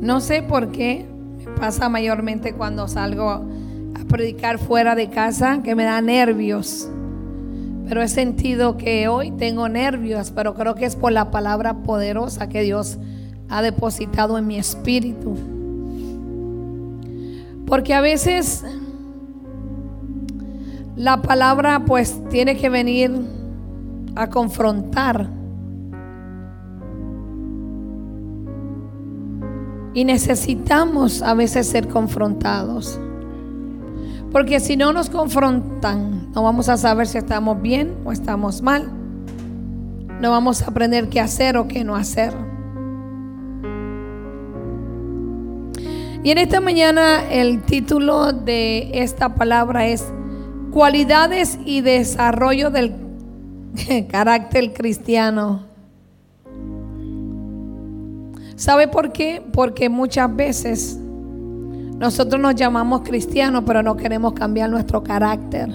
No sé por qué, me pasa mayormente cuando salgo a predicar fuera de casa, que me da nervios. Pero he sentido que hoy tengo nervios, pero creo que es por la palabra poderosa que Dios ha depositado en mi espíritu. Porque a veces la palabra pues tiene que venir a confrontar. Y necesitamos a veces ser confrontados. Porque si no nos confrontan, no vamos a saber si estamos bien o estamos mal. No vamos a aprender qué hacer o qué no hacer. Y en esta mañana el título de esta palabra es Cualidades y desarrollo del carácter cristiano. ¿Sabe por qué? Porque muchas veces nosotros nos llamamos cristianos, pero no queremos cambiar nuestro carácter.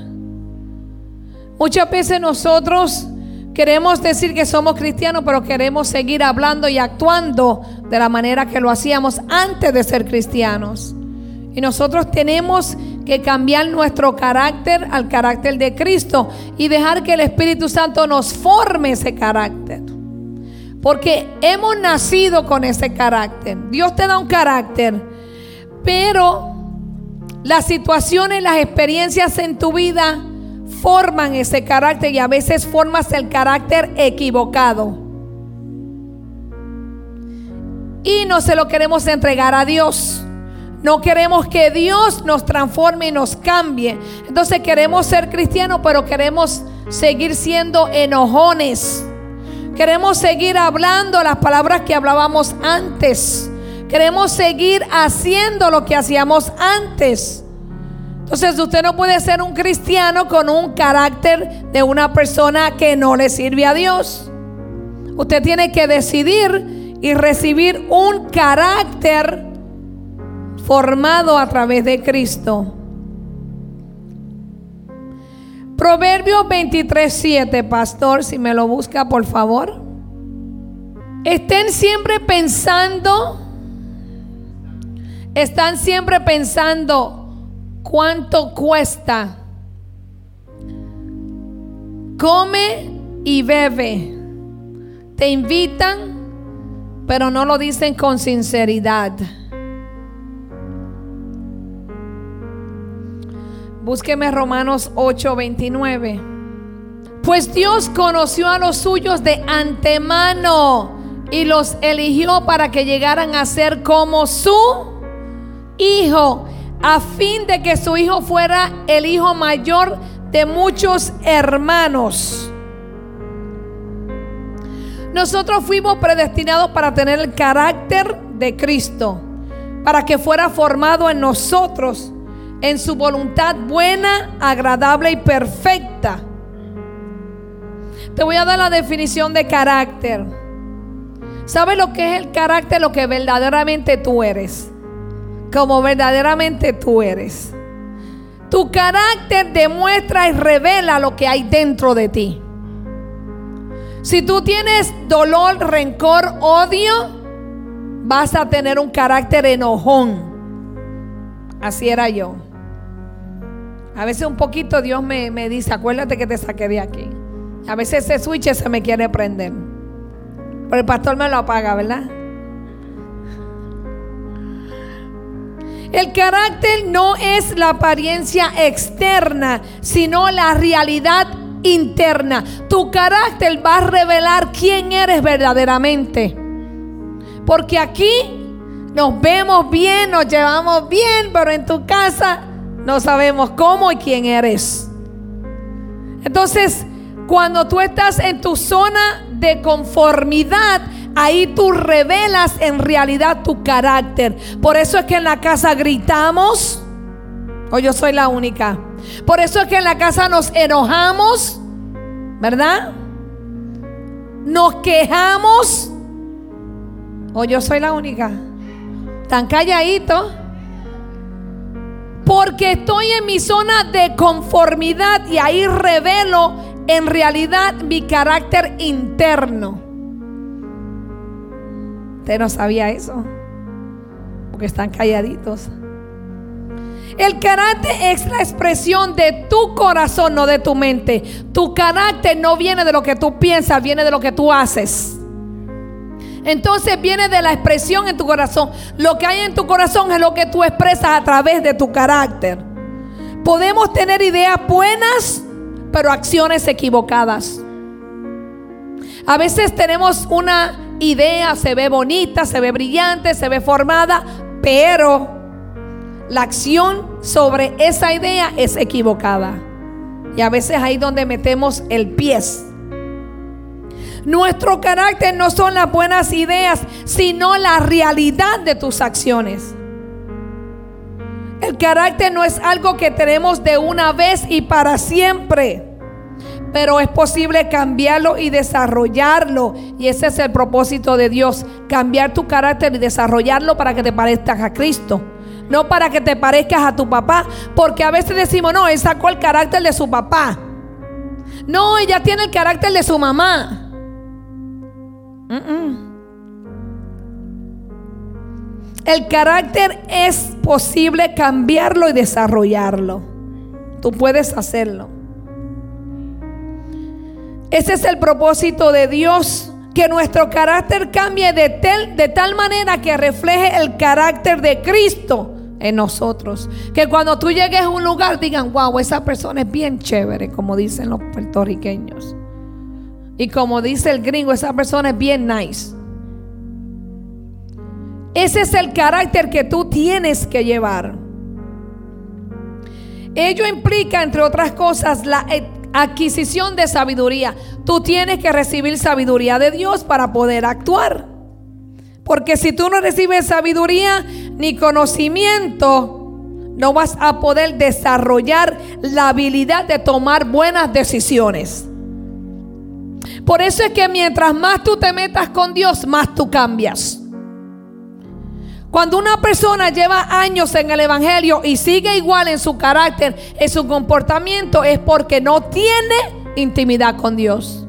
Muchas veces nosotros queremos decir que somos cristianos, pero queremos seguir hablando y actuando de la manera que lo hacíamos antes de ser cristianos. Y nosotros tenemos que cambiar nuestro carácter al carácter de Cristo y dejar que el Espíritu Santo nos forme ese carácter. Porque hemos nacido con ese carácter. Dios te da un carácter pero las situaciones, las experiencias en tu vida forman ese carácter y a veces formas el carácter equivocado. Y no se lo queremos entregar a Dios. No queremos que Dios nos transforme y nos cambie. Entonces queremos ser cristianos, pero queremos seguir siendo enojones. Queremos seguir hablando las palabras que hablábamos antes. Queremos seguir haciendo lo que hacíamos antes. Entonces usted no puede ser un cristiano con un carácter de una persona que no le sirve a Dios. Usted tiene que decidir y recibir un carácter formado a través de Cristo. Proverbio 23:7, pastor, si me lo busca, por favor. Estén siempre pensando están siempre pensando cuánto cuesta. Come y bebe. Te invitan, pero no lo dicen con sinceridad. Búsqueme Romanos 8:29. Pues Dios conoció a los suyos de antemano y los eligió para que llegaran a ser como su hijo a fin de que su hijo fuera el hijo mayor de muchos hermanos. Nosotros fuimos predestinados para tener el carácter de Cristo, para que fuera formado en nosotros en su voluntad buena, agradable y perfecta. Te voy a dar la definición de carácter. ¿Sabes lo que es el carácter? Lo que verdaderamente tú eres como verdaderamente tú eres. Tu carácter demuestra y revela lo que hay dentro de ti. Si tú tienes dolor, rencor, odio, vas a tener un carácter enojón. Así era yo. A veces un poquito Dios me, me dice, acuérdate que te saqué de aquí. A veces ese switch se me quiere prender. Pero el pastor me lo apaga, ¿verdad? El carácter no es la apariencia externa, sino la realidad interna. Tu carácter va a revelar quién eres verdaderamente. Porque aquí nos vemos bien, nos llevamos bien, pero en tu casa no sabemos cómo y quién eres. Entonces, cuando tú estás en tu zona de conformidad, Ahí tú revelas en realidad tu carácter. Por eso es que en la casa gritamos. O yo soy la única. Por eso es que en la casa nos enojamos. ¿Verdad? Nos quejamos. O yo soy la única. Tan calladito. Porque estoy en mi zona de conformidad y ahí revelo en realidad mi carácter interno. Usted no sabía eso. porque están calladitos. El carácter es la expresión de tu corazón, no de tu mente. Tu carácter no viene de lo que tú piensas, viene de lo que tú haces. Entonces viene de la expresión en tu corazón. Lo que hay en tu corazón es lo que tú expresas a través de tu carácter. Podemos tener ideas buenas, pero acciones equivocadas. A veces tenemos una idea, se ve bonita, se ve brillante, se ve formada, pero la acción sobre esa idea es equivocada. Y a veces ahí donde metemos el pie. Nuestro carácter no son las buenas ideas, sino la realidad de tus acciones. El carácter no es algo que tenemos de una vez y para siempre, pero es posible cambiarlo y desarrollarlo. Y ese es el propósito de Dios, cambiar tu carácter y desarrollarlo para que te parezcas a Cristo. No para que te parezcas a tu papá, porque a veces decimos, no, él sacó el carácter de su papá. No, ella tiene el carácter de su mamá. El carácter es posible cambiarlo y desarrollarlo. Tú puedes hacerlo. Ese es el propósito de Dios, que nuestro carácter cambie de, de tal manera que refleje el carácter de Cristo en nosotros. Que cuando tú llegues a un lugar digan, wow, esa persona es bien chévere, como dicen los puertorriqueños. Y como dice el gringo, esa persona es bien nice. Ese es el carácter que tú tienes que llevar. Ello implica, entre otras cosas, la adquisición de sabiduría. Tú tienes que recibir sabiduría de Dios para poder actuar. Porque si tú no recibes sabiduría ni conocimiento, no vas a poder desarrollar la habilidad de tomar buenas decisiones. Por eso es que mientras más tú te metas con Dios, más tú cambias. Cuando una persona lleva años en el Evangelio y sigue igual en su carácter, en su comportamiento, es porque no tiene intimidad con Dios.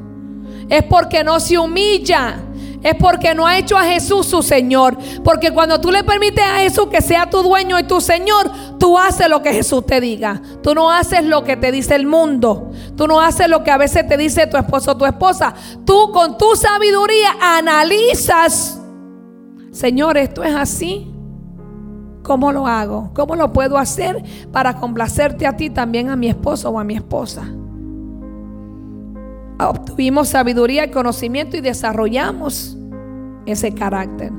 Es porque no se humilla es porque no ha hecho a Jesús su Señor. Porque cuando tú le permites a Jesús que sea tu dueño y tu Señor, tú haces lo que Jesús te diga. Tú no haces lo que te dice el mundo. Tú no haces lo que a veces te dice tu esposo o tu esposa. Tú con tu sabiduría analizas, Señor, esto es así. ¿Cómo lo hago? ¿Cómo lo puedo hacer para complacerte a ti, también a mi esposo o a mi esposa? obtuvimos sabiduría y conocimiento y desarrollamos ese carácter.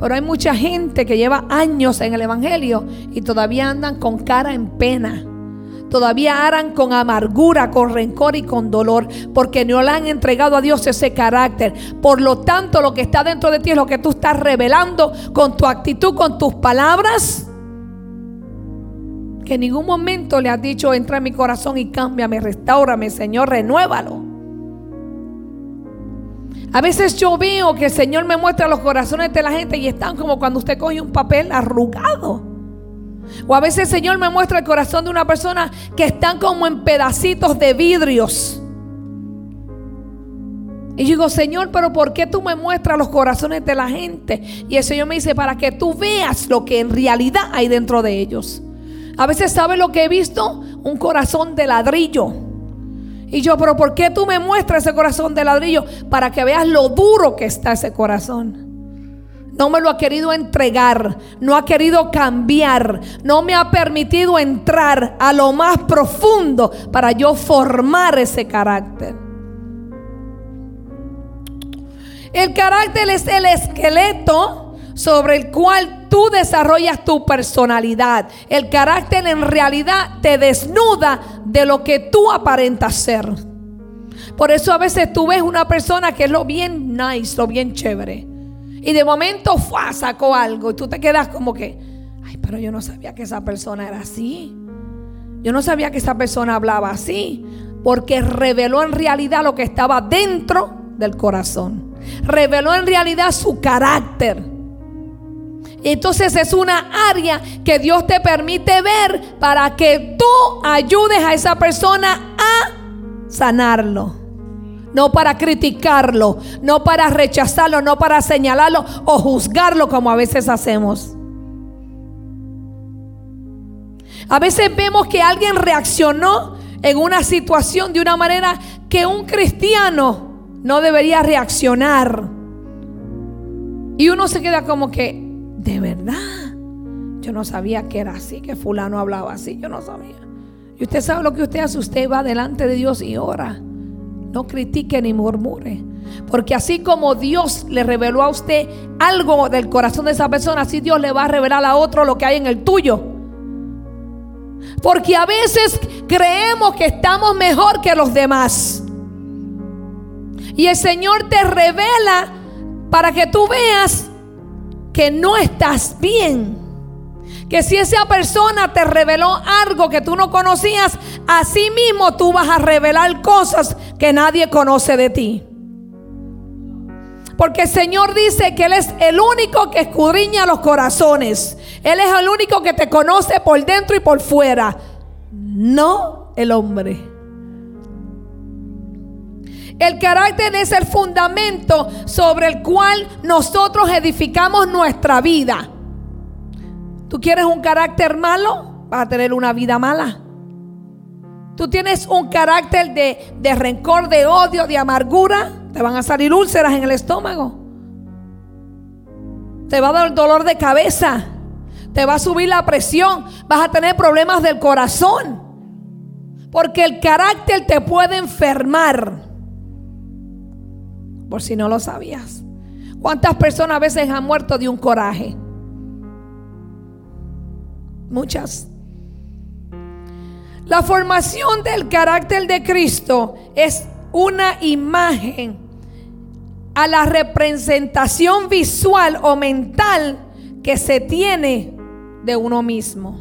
Pero hay mucha gente que lleva años en el Evangelio y todavía andan con cara en pena. Todavía andan con amargura, con rencor y con dolor, porque no le han entregado a Dios ese carácter. Por lo tanto, lo que está dentro de ti es lo que tú estás revelando con tu actitud, con tus palabras. Que en ningún momento le has dicho, entra en mi corazón y cámbiame, restaurame, Señor, renuévalo. A veces yo veo que el Señor me muestra los corazones de la gente y están como cuando usted coge un papel arrugado. O a veces el Señor me muestra el corazón de una persona que están como en pedacitos de vidrios. Y yo digo, Señor, pero ¿por qué tú me muestras los corazones de la gente? Y el Señor me dice, para que tú veas lo que en realidad hay dentro de ellos. A veces, ¿sabe lo que he visto? Un corazón de ladrillo. Y yo, pero ¿por qué tú me muestras ese corazón de ladrillo? Para que veas lo duro que está ese corazón. No me lo ha querido entregar, no ha querido cambiar, no me ha permitido entrar a lo más profundo para yo formar ese carácter. El carácter es el esqueleto sobre el cual tú desarrollas tu personalidad. El carácter en realidad te desnuda de lo que tú aparentas ser. Por eso a veces tú ves una persona que es lo bien nice, lo bien chévere. Y de momento fue, sacó algo y tú te quedas como que, ay, pero yo no sabía que esa persona era así. Yo no sabía que esa persona hablaba así. Porque reveló en realidad lo que estaba dentro del corazón. Reveló en realidad su carácter. Entonces es una área que Dios te permite ver para que tú ayudes a esa persona a sanarlo. No para criticarlo, no para rechazarlo, no para señalarlo o juzgarlo como a veces hacemos. A veces vemos que alguien reaccionó en una situación de una manera que un cristiano no debería reaccionar. Y uno se queda como que, de verdad, yo no sabía que era así, que fulano hablaba así, yo no sabía. Y usted sabe lo que usted hace, usted va delante de Dios y ora. No critique ni murmure. Porque así como Dios le reveló a usted algo del corazón de esa persona, así Dios le va a revelar a otro lo que hay en el tuyo. Porque a veces creemos que estamos mejor que los demás. Y el Señor te revela para que tú veas que no estás bien. Que si esa persona te reveló algo que tú no conocías, así mismo tú vas a revelar cosas que nadie conoce de ti. Porque el Señor dice que Él es el único que escudriña los corazones. Él es el único que te conoce por dentro y por fuera. No el hombre. El carácter es el fundamento sobre el cual nosotros edificamos nuestra vida. ¿Tú quieres un carácter malo? Vas a tener una vida mala. Tú tienes un carácter de, de rencor, de odio, de amargura. Te van a salir úlceras en el estómago. Te va a dar dolor de cabeza. Te va a subir la presión. Vas a tener problemas del corazón. Porque el carácter te puede enfermar. Por si no lo sabías. ¿Cuántas personas a veces han muerto de un coraje? Muchas. La formación del carácter de Cristo es una imagen a la representación visual o mental que se tiene de uno mismo.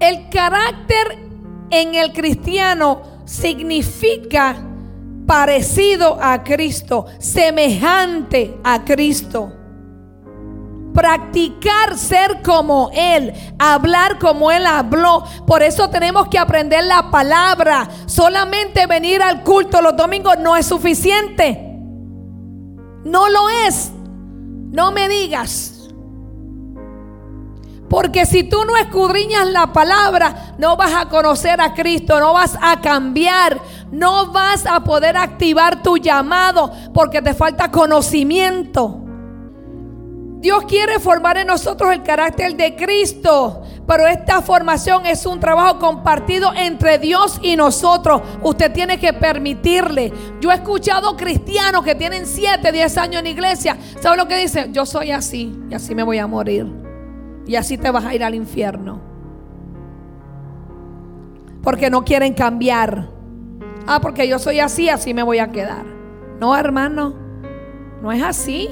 El carácter en el cristiano significa parecido a Cristo, semejante a Cristo practicar ser como Él, hablar como Él habló. Por eso tenemos que aprender la palabra. Solamente venir al culto los domingos no es suficiente. No lo es. No me digas. Porque si tú no escudriñas la palabra, no vas a conocer a Cristo, no vas a cambiar, no vas a poder activar tu llamado porque te falta conocimiento. Dios quiere formar en nosotros el carácter de Cristo, pero esta formación es un trabajo compartido entre Dios y nosotros. Usted tiene que permitirle. Yo he escuchado cristianos que tienen 7, 10 años en iglesia. ¿Sabe lo que dicen? Yo soy así y así me voy a morir. Y así te vas a ir al infierno. Porque no quieren cambiar. Ah, porque yo soy así, así me voy a quedar. No, hermano, no es así.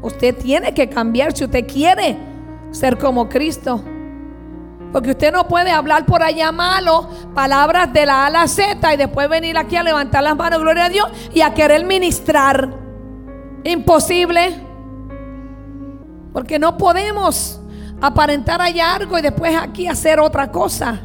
Usted tiene que cambiar si usted quiere ser como Cristo. Porque usted no puede hablar por allá malo, palabras de la A a la Z y después venir aquí a levantar las manos, gloria a Dios, y a querer ministrar. Imposible. Porque no podemos aparentar allá algo y después aquí hacer otra cosa.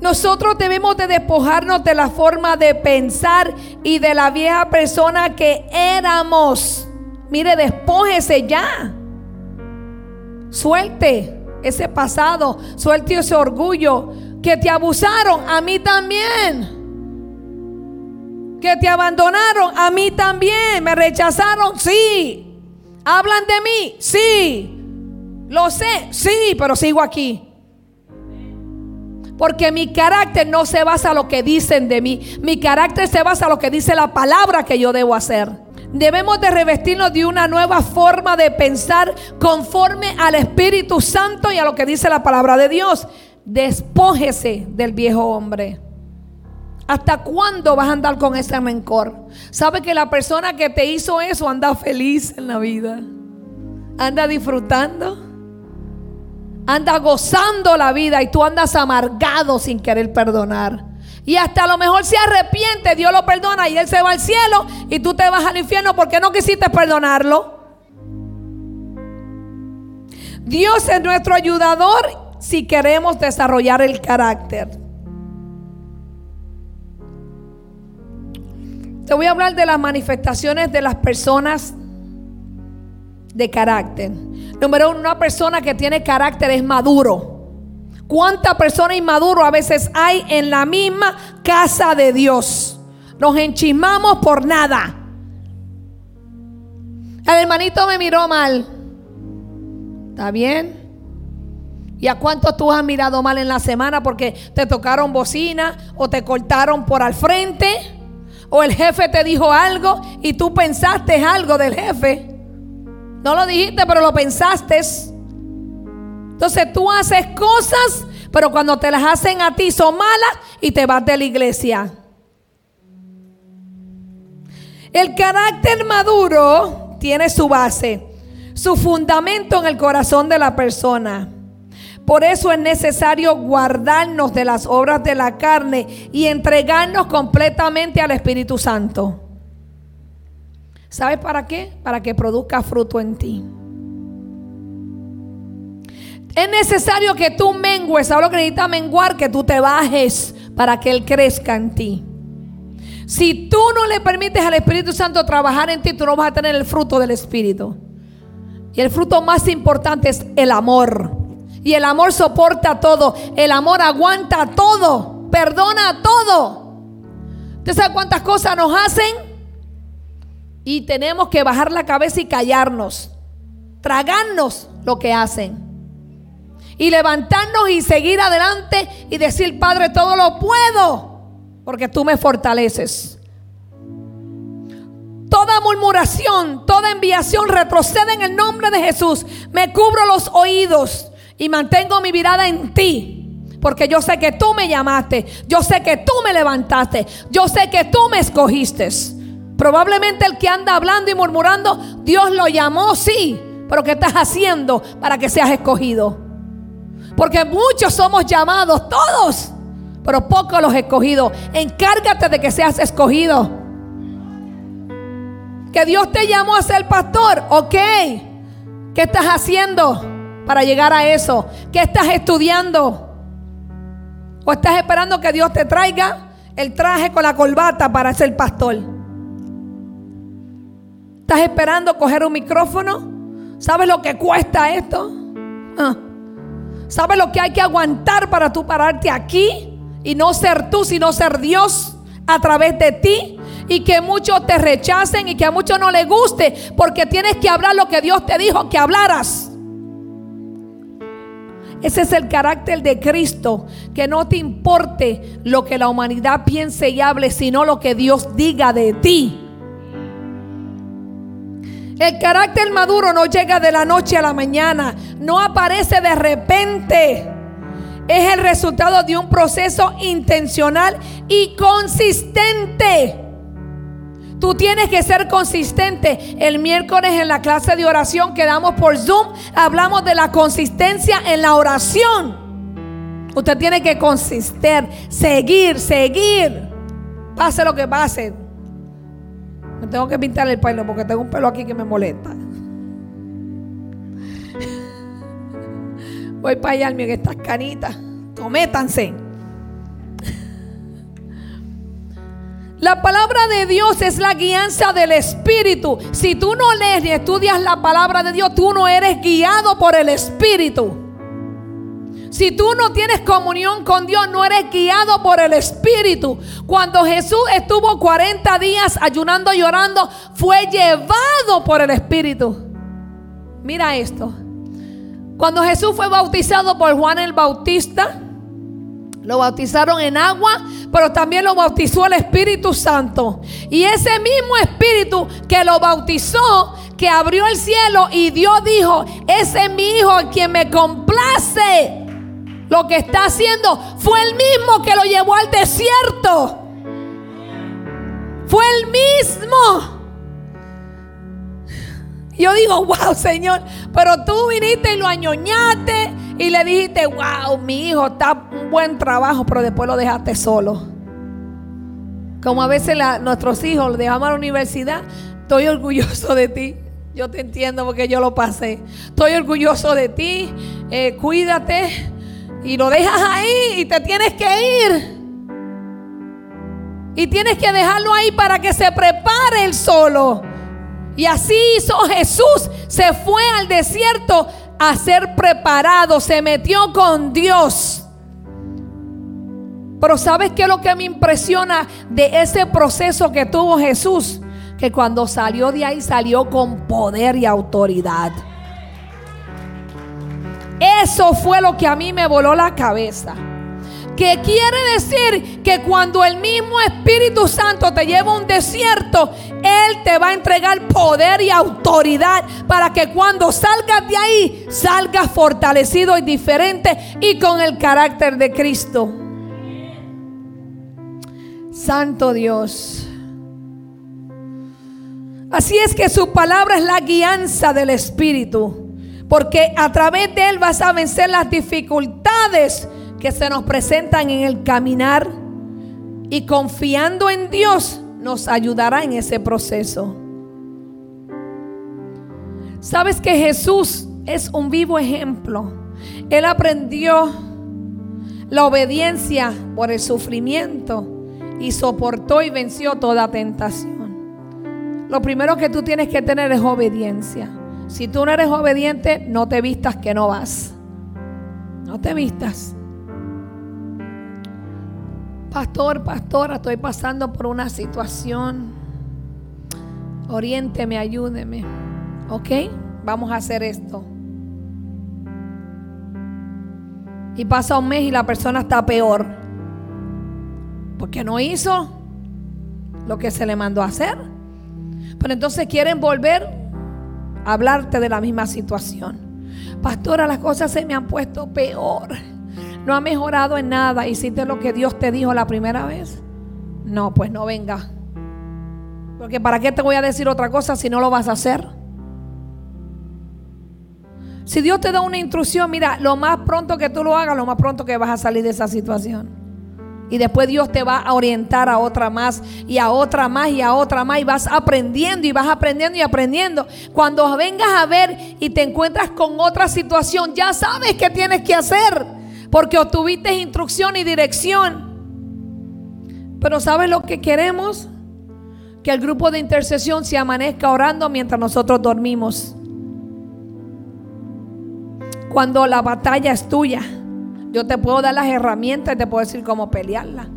Nosotros debemos de despojarnos de la forma de pensar y de la vieja persona que éramos. Mire, despójese ya. Suelte ese pasado, suelte ese orgullo. Que te abusaron, a mí también. Que te abandonaron, a mí también. Me rechazaron, sí. Hablan de mí, sí. Lo sé, sí, pero sigo aquí. Porque mi carácter no se basa en lo que dicen de mí. Mi carácter se basa en lo que dice la palabra que yo debo hacer. Debemos de revestirnos de una nueva forma de pensar conforme al Espíritu Santo y a lo que dice la palabra de Dios. Despójese del viejo hombre. ¿Hasta cuándo vas a andar con ese rencor? ¿Sabe que la persona que te hizo eso anda feliz en la vida? Anda disfrutando. Anda gozando la vida y tú andas amargado sin querer perdonar. Y hasta a lo mejor se arrepiente, Dios lo perdona y él se va al cielo y tú te vas al infierno porque no quisiste perdonarlo. Dios es nuestro ayudador si queremos desarrollar el carácter. Te voy a hablar de las manifestaciones de las personas de carácter. Número uno, una persona que tiene carácter es maduro. ¿Cuánta persona inmaduro a veces hay en la misma casa de Dios? Nos enchismamos por nada. El hermanito me miró mal. ¿Está bien? ¿Y a cuántos tú has mirado mal en la semana porque te tocaron bocina o te cortaron por al frente? ¿O el jefe te dijo algo y tú pensaste algo del jefe? No lo dijiste, pero lo pensaste. Entonces tú haces cosas, pero cuando te las hacen a ti son malas y te vas de la iglesia. El carácter maduro tiene su base, su fundamento en el corazón de la persona. Por eso es necesario guardarnos de las obras de la carne y entregarnos completamente al Espíritu Santo. ¿Sabes para qué? Para que produzca fruto en ti. Es necesario que tú mengues. ¿Sabes lo que necesita menguar? Que tú te bajes para que Él crezca en ti. Si tú no le permites al Espíritu Santo trabajar en ti, tú no vas a tener el fruto del Espíritu. Y el fruto más importante es el amor. Y el amor soporta todo. El amor aguanta todo. Perdona todo. ¿Usted sabe cuántas cosas nos hacen? Y tenemos que bajar la cabeza y callarnos. Tragarnos lo que hacen. Y levantarnos y seguir adelante y decir, Padre, todo lo puedo. Porque tú me fortaleces. Toda murmuración, toda enviación retrocede en el nombre de Jesús. Me cubro los oídos y mantengo mi mirada en ti. Porque yo sé que tú me llamaste. Yo sé que tú me levantaste. Yo sé que tú me escogiste. Probablemente el que anda hablando y murmurando, Dios lo llamó, sí. Pero ¿qué estás haciendo para que seas escogido? Porque muchos somos llamados, todos. Pero pocos los escogidos. Encárgate de que seas escogido. Que Dios te llamó a ser pastor. Ok. ¿Qué estás haciendo? para llegar a eso? ¿Qué estás estudiando? ¿O estás esperando que Dios te traiga el traje con la corbata para ser pastor? ¿Estás esperando coger un micrófono? ¿Sabes lo que cuesta esto? Ah. ¿Sabes lo que hay que aguantar para tú pararte aquí y no ser tú, sino ser Dios a través de ti? Y que muchos te rechacen y que a muchos no les guste porque tienes que hablar lo que Dios te dijo que hablaras. Ese es el carácter de Cristo, que no te importe lo que la humanidad piense y hable, sino lo que Dios diga de ti. El carácter maduro no llega de la noche a la mañana, no aparece de repente. Es el resultado de un proceso intencional y consistente. Tú tienes que ser consistente. El miércoles en la clase de oración que damos por Zoom, hablamos de la consistencia en la oración. Usted tiene que consistir, seguir, seguir. Pase lo que pase. Me tengo que pintar el pelo porque tengo un pelo aquí que me molesta. Voy para allá, que estas canitas. Tométanse. La palabra de Dios es la guianza del Espíritu. Si tú no lees ni estudias la palabra de Dios, tú no eres guiado por el Espíritu. Si tú no tienes comunión con Dios, no eres guiado por el Espíritu. Cuando Jesús estuvo 40 días ayunando y llorando, fue llevado por el Espíritu. Mira esto. Cuando Jesús fue bautizado por Juan el Bautista, lo bautizaron en agua, pero también lo bautizó el Espíritu Santo. Y ese mismo Espíritu que lo bautizó, que abrió el cielo y Dios dijo, ese es mi hijo en quien me complace. Lo que está haciendo fue el mismo que lo llevó al desierto. Fue el mismo. Yo digo, wow, Señor, pero tú viniste y lo añoñaste y le dijiste, wow, mi hijo está un buen trabajo, pero después lo dejaste solo. Como a veces nuestros hijos lo dejamos a la universidad, estoy orgulloso de ti. Yo te entiendo porque yo lo pasé. Estoy orgulloso de ti. Eh, cuídate. Y lo dejas ahí y te tienes que ir. Y tienes que dejarlo ahí para que se prepare el solo. Y así hizo Jesús. Se fue al desierto a ser preparado. Se metió con Dios. Pero ¿sabes qué es lo que me impresiona de ese proceso que tuvo Jesús? Que cuando salió de ahí salió con poder y autoridad. Eso fue lo que a mí me voló la cabeza. Que quiere decir que cuando el mismo Espíritu Santo te lleva a un desierto, Él te va a entregar poder y autoridad para que cuando salgas de ahí, salgas fortalecido y diferente y con el carácter de Cristo. Santo Dios. Así es que su palabra es la guianza del Espíritu. Porque a través de Él vas a vencer las dificultades que se nos presentan en el caminar. Y confiando en Dios nos ayudará en ese proceso. Sabes que Jesús es un vivo ejemplo. Él aprendió la obediencia por el sufrimiento y soportó y venció toda tentación. Lo primero que tú tienes que tener es obediencia. Si tú no eres obediente, no te vistas que no vas. No te vistas. Pastor, pastora, estoy pasando por una situación. Oriénteme, ayúdeme. ¿Ok? Vamos a hacer esto. Y pasa un mes y la persona está peor. Porque no hizo lo que se le mandó a hacer. Pero entonces quieren volver hablarte de la misma situación. Pastora, las cosas se me han puesto peor. No ha mejorado en nada. ¿Hiciste lo que Dios te dijo la primera vez? No, pues no venga. Porque ¿para qué te voy a decir otra cosa si no lo vas a hacer? Si Dios te da una instrucción, mira, lo más pronto que tú lo hagas, lo más pronto que vas a salir de esa situación. Y después Dios te va a orientar a otra más y a otra más y a otra más. Y vas aprendiendo y vas aprendiendo y aprendiendo. Cuando vengas a ver y te encuentras con otra situación, ya sabes qué tienes que hacer. Porque obtuviste instrucción y dirección. Pero ¿sabes lo que queremos? Que el grupo de intercesión se amanezca orando mientras nosotros dormimos. Cuando la batalla es tuya. Yo te puedo dar las herramientas te puedo decir cómo pelearla.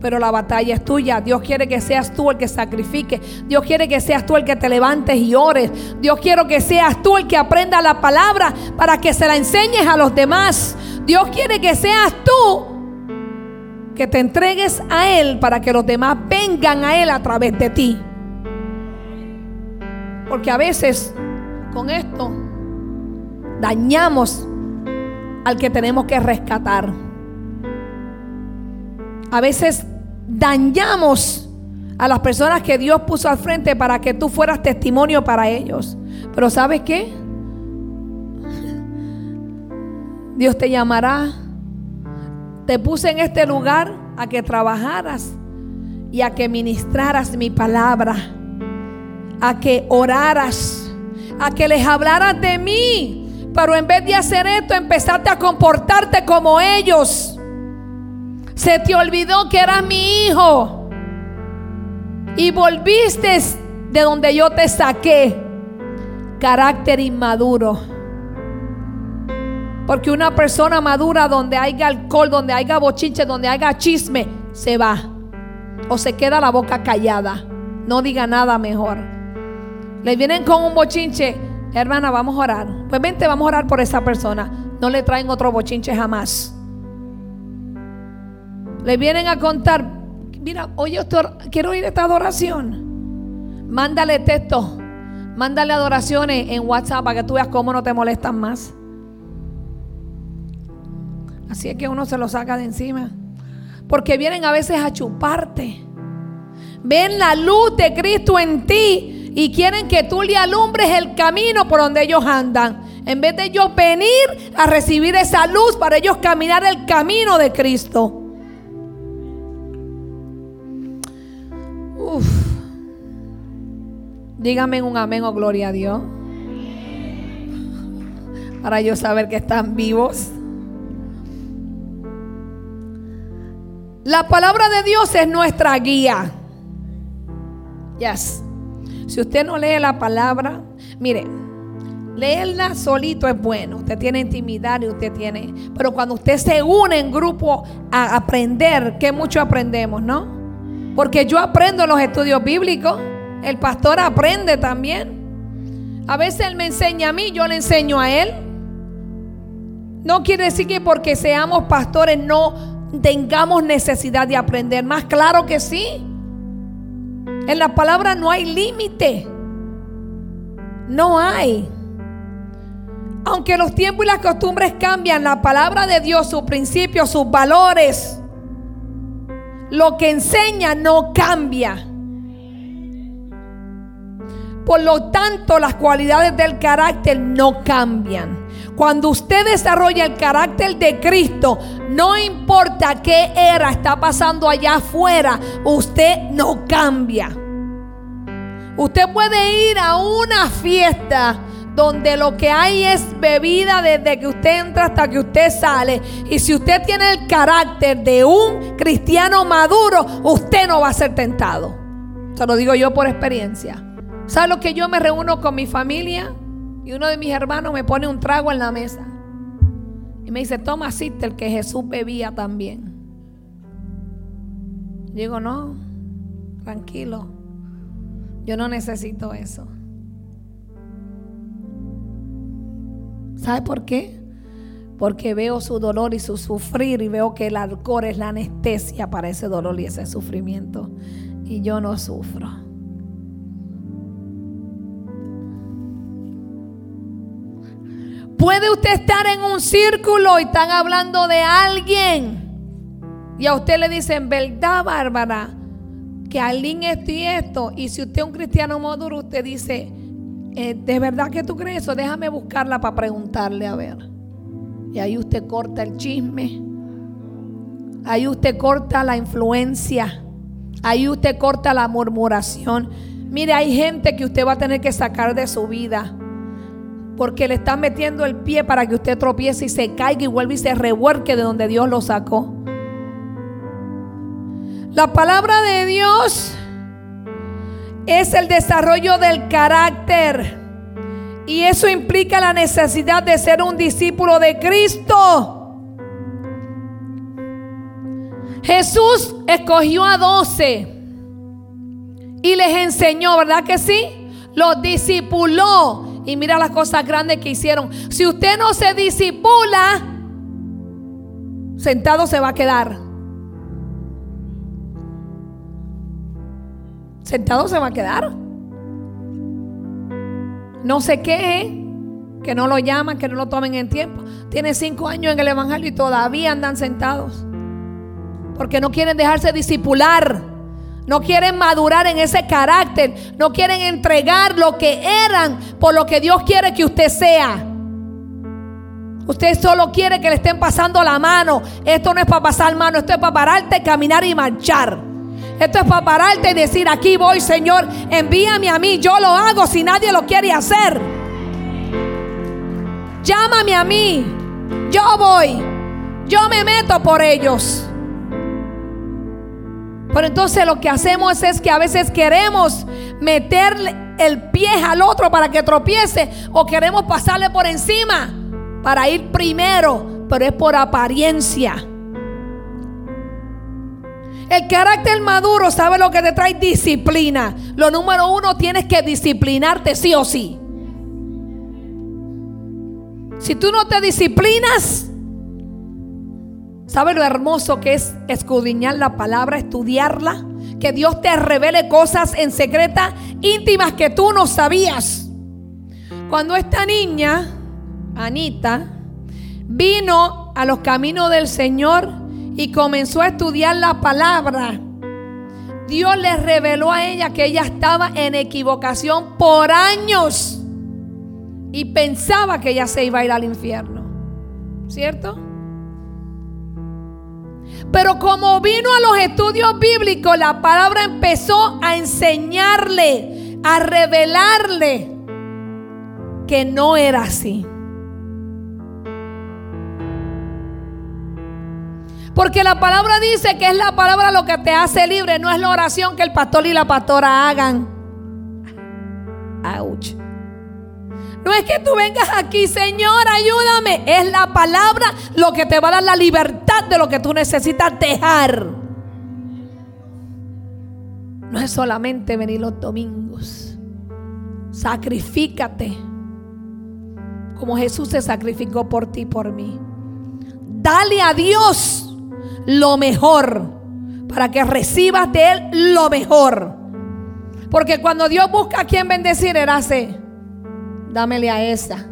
Pero la batalla es tuya. Dios quiere que seas tú el que sacrifique. Dios quiere que seas tú el que te levantes y ores. Dios quiere que seas tú el que aprenda la palabra para que se la enseñes a los demás. Dios quiere que seas tú que te entregues a Él para que los demás vengan a Él a través de ti. Porque a veces con esto dañamos al que tenemos que rescatar. A veces dañamos a las personas que Dios puso al frente para que tú fueras testimonio para ellos. Pero ¿sabes qué? Dios te llamará. Te puse en este lugar a que trabajaras y a que ministraras mi palabra, a que oraras, a que les hablaras de mí, pero en vez de hacer esto, empezaste a comportarte como ellos. Se te olvidó que eras mi hijo. Y volviste de donde yo te saqué. Carácter inmaduro. Porque una persona madura donde haya alcohol, donde haya bochinche, donde haya chisme, se va. O se queda la boca callada. No diga nada mejor. Le vienen con un bochinche. Hermana, vamos a orar. Pues vente, vamos a orar por esa persona. No le traen otro bochinche jamás. Le vienen a contar, mira, oye, quiero oír esta adoración. Mándale texto, mándale adoraciones en WhatsApp para que tú veas cómo no te molestan más. Así es que uno se lo saca de encima. Porque vienen a veces a chuparte. Ven la luz de Cristo en ti y quieren que tú le alumbres el camino por donde ellos andan. En vez de ellos venir a recibir esa luz para ellos caminar el camino de Cristo. Uf. Dígame un amén o gloria a Dios. Para yo saber que están vivos. La palabra de Dios es nuestra guía. Yes. Si usted no lee la palabra, mire, leerla solito es bueno. Usted tiene intimidad y usted tiene. Pero cuando usted se une en grupo a aprender, que mucho aprendemos, ¿no? Porque yo aprendo en los estudios bíblicos. El pastor aprende también. A veces él me enseña a mí, yo le enseño a él. No quiere decir que porque seamos pastores no tengamos necesidad de aprender. Más claro que sí. En la palabra no hay límite. No hay. Aunque los tiempos y las costumbres cambian, la palabra de Dios, sus principios, sus valores, lo que enseña no cambia. Por lo tanto, las cualidades del carácter no cambian. Cuando usted desarrolla el carácter de Cristo, no importa qué era está pasando allá afuera, usted no cambia. Usted puede ir a una fiesta donde lo que hay es bebida desde que usted entra hasta que usted sale. Y si usted tiene el carácter de un cristiano maduro, usted no va a ser tentado. Se lo digo yo por experiencia. ¿Sabe lo que yo me reúno con mi familia? Y uno de mis hermanos me pone un trago en la mesa. Y me dice, toma el que Jesús bebía también. Digo, no, tranquilo. Yo no necesito eso. ¿Sabe por qué? Porque veo su dolor y su sufrir y veo que el alcohol es la anestesia para ese dolor y ese sufrimiento. Y yo no sufro. Puede usted estar en un círculo y están hablando de alguien. Y a usted le dicen, ¿verdad, Bárbara? Que alguien esto y esto. Y si usted es un cristiano maduro, usted dice, eh, ¿de verdad que tú crees eso? Déjame buscarla para preguntarle a ver. Y ahí usted corta el chisme. Ahí usted corta la influencia. Ahí usted corta la murmuración. Mire, hay gente que usted va a tener que sacar de su vida porque le están metiendo el pie para que usted tropiece y se caiga y vuelva y se revuelque de donde Dios lo sacó. La palabra de Dios es el desarrollo del carácter. Y eso implica la necesidad de ser un discípulo de Cristo. Jesús escogió a doce y les enseñó, ¿verdad que sí? Los discipuló y mira las cosas grandes que hicieron. Si usted no se disipula, sentado se va a quedar. Sentado se va a quedar. No sé qué, que no lo llaman, que no lo tomen en tiempo. Tiene cinco años en el Evangelio y todavía andan sentados. Porque no quieren dejarse disipular. No quieren madurar en ese carácter. No quieren entregar lo que eran por lo que Dios quiere que usted sea. Usted solo quiere que le estén pasando la mano. Esto no es para pasar mano, esto es para pararte, caminar y marchar. Esto es para pararte y decir, aquí voy, Señor, envíame a mí, yo lo hago si nadie lo quiere hacer. Llámame a mí, yo voy, yo me meto por ellos. Pero entonces lo que hacemos es que a veces queremos meterle el pie al otro para que tropiece o queremos pasarle por encima para ir primero, pero es por apariencia. El carácter maduro sabe lo que te trae disciplina. Lo número uno, tienes que disciplinarte sí o sí. Si tú no te disciplinas, ¿Sabe lo hermoso que es escudriñar la palabra, estudiarla? Que Dios te revele cosas en secreta, íntimas que tú no sabías. Cuando esta niña, Anita, vino a los caminos del Señor y comenzó a estudiar la palabra, Dios le reveló a ella que ella estaba en equivocación por años y pensaba que ella se iba a ir al infierno. ¿Cierto? Pero como vino a los estudios bíblicos, la palabra empezó a enseñarle, a revelarle que no era así. Porque la palabra dice que es la palabra lo que te hace libre, no es la oración que el pastor y la pastora hagan. Ouch. No es que tú vengas aquí, Señor, ayúdame. Es la palabra lo que te va a dar la libertad de lo que tú necesitas dejar. No es solamente venir los domingos. Sacrifícate. Como Jesús se sacrificó por ti y por mí. Dale a Dios lo mejor para que recibas de Él lo mejor. Porque cuando Dios busca a quien bendecir, Él hace, dámele a esa,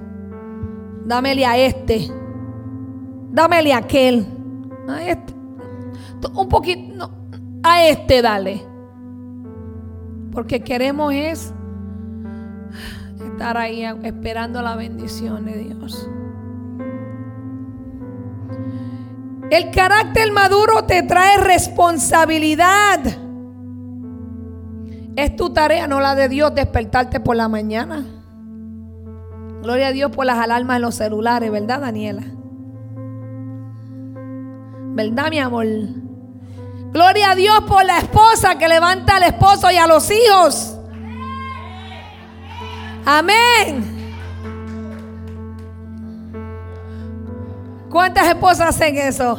dámele a este, dámele a aquel, a este, un poquito, a este dale. Porque queremos es estar ahí esperando la bendición de Dios. El carácter maduro te trae responsabilidad. Es tu tarea, no la de Dios, despertarte por la mañana. Gloria a Dios por las alarmas en los celulares, ¿verdad, Daniela? ¿Verdad, mi amor? Gloria a Dios por la esposa que levanta al esposo y a los hijos. Amén. ¿Cuántas esposas hacen eso?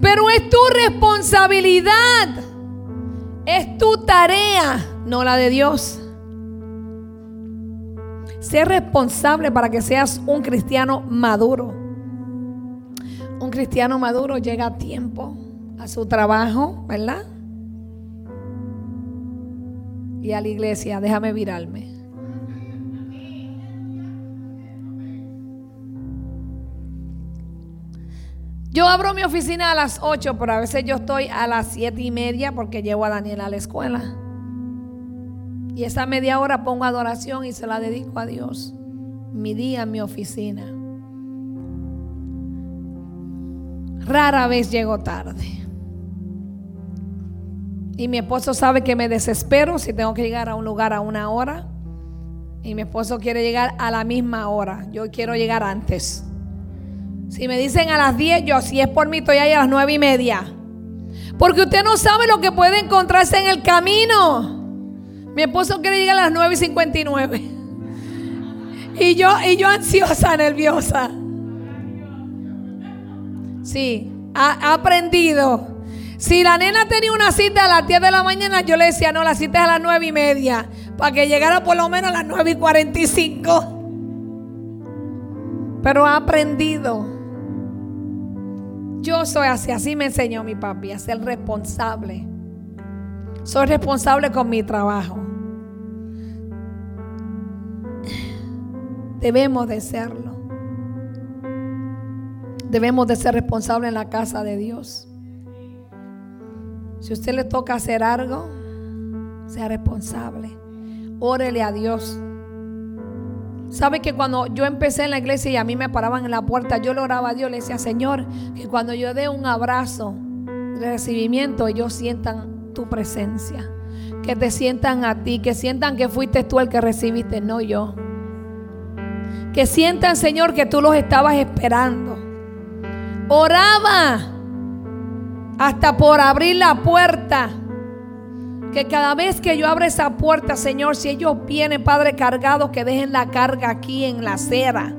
Pero es tu responsabilidad. Es tu tarea, no la de Dios. Ser responsable para que seas un cristiano maduro. Un cristiano maduro llega a tiempo a su trabajo, ¿verdad? Y a la iglesia, déjame virarme. Yo abro mi oficina a las 8, pero a veces yo estoy a las 7 y media porque llevo a Daniel a la escuela. Y esa media hora pongo adoración y se la dedico a Dios. Mi día mi oficina. Rara vez llego tarde. Y mi esposo sabe que me desespero si tengo que llegar a un lugar a una hora. Y mi esposo quiere llegar a la misma hora. Yo quiero llegar antes. Si me dicen a las 10, yo si es por mí estoy ahí a las 9 y media. Porque usted no sabe lo que puede encontrarse en el camino. Mi esposo quiere llegar a las 9 y 59. Y yo, y yo ansiosa, nerviosa. Sí, ha, aprendido. Si la nena tenía una cita a las 10 de la mañana, yo le decía, no, la cita es a las 9 y media. Para que llegara por lo menos a las 9 y 45. Pero ha aprendido. Yo soy así, así me enseñó mi papi, a ser responsable. Soy responsable con mi trabajo. Debemos de serlo. Debemos de ser responsables en la casa de Dios. Si usted le toca hacer algo, sea responsable. Órele a Dios. ¿Sabe que cuando yo empecé en la iglesia y a mí me paraban en la puerta, yo le oraba a Dios, le decía, Señor, que cuando yo dé un abrazo de recibimiento, ellos sientan tu presencia. Que te sientan a ti, que sientan que fuiste tú el que recibiste, no yo. Que sientan, Señor, que tú los estabas esperando. Oraba hasta por abrir la puerta que cada vez que yo abro esa puerta, Señor, si ellos vienen, Padre, cargados, que dejen la carga aquí en la acera.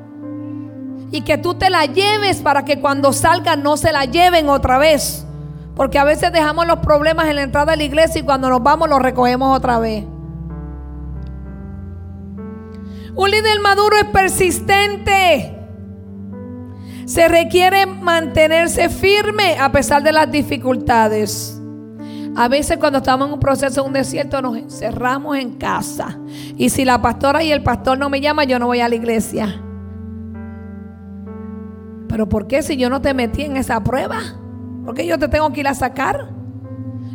Y que tú te la lleves para que cuando salgan no se la lleven otra vez. Porque a veces dejamos los problemas en la entrada de la iglesia y cuando nos vamos los recogemos otra vez. Un líder maduro es persistente. Se requiere mantenerse firme a pesar de las dificultades. A veces cuando estamos en un proceso, en un desierto, nos encerramos en casa. Y si la pastora y el pastor no me llaman, yo no voy a la iglesia. Pero ¿por qué si yo no te metí en esa prueba? ¿Por qué yo te tengo que ir a sacar?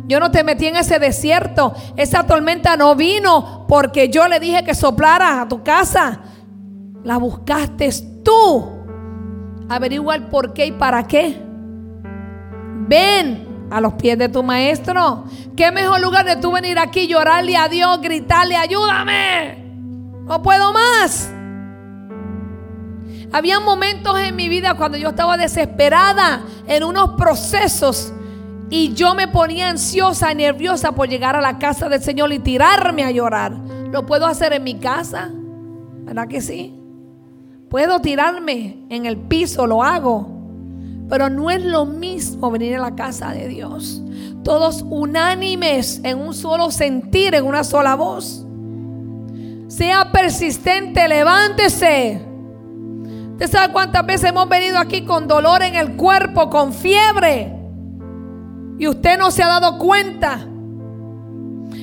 Yo no te metí en ese desierto. Esa tormenta no vino porque yo le dije que soplara a tu casa. La buscaste tú. Averigua el por qué y para qué. Ven, a los pies de tu maestro. ¿Qué mejor lugar de tú venir aquí, llorarle a Dios, gritarle, ayúdame? No puedo más. Había momentos en mi vida cuando yo estaba desesperada en unos procesos Y yo me ponía ansiosa nerviosa por llegar a la casa del Señor y tirarme a llorar. ¿Lo puedo hacer en mi casa? ¿Verdad que sí? Puedo tirarme en el piso, lo hago. Pero no es lo mismo venir a la casa de Dios. Todos unánimes en un solo sentir, en una sola voz. Sea persistente, levántese. ¿Usted sabe cuántas veces hemos venido aquí con dolor en el cuerpo, con fiebre? Y usted no se ha dado cuenta.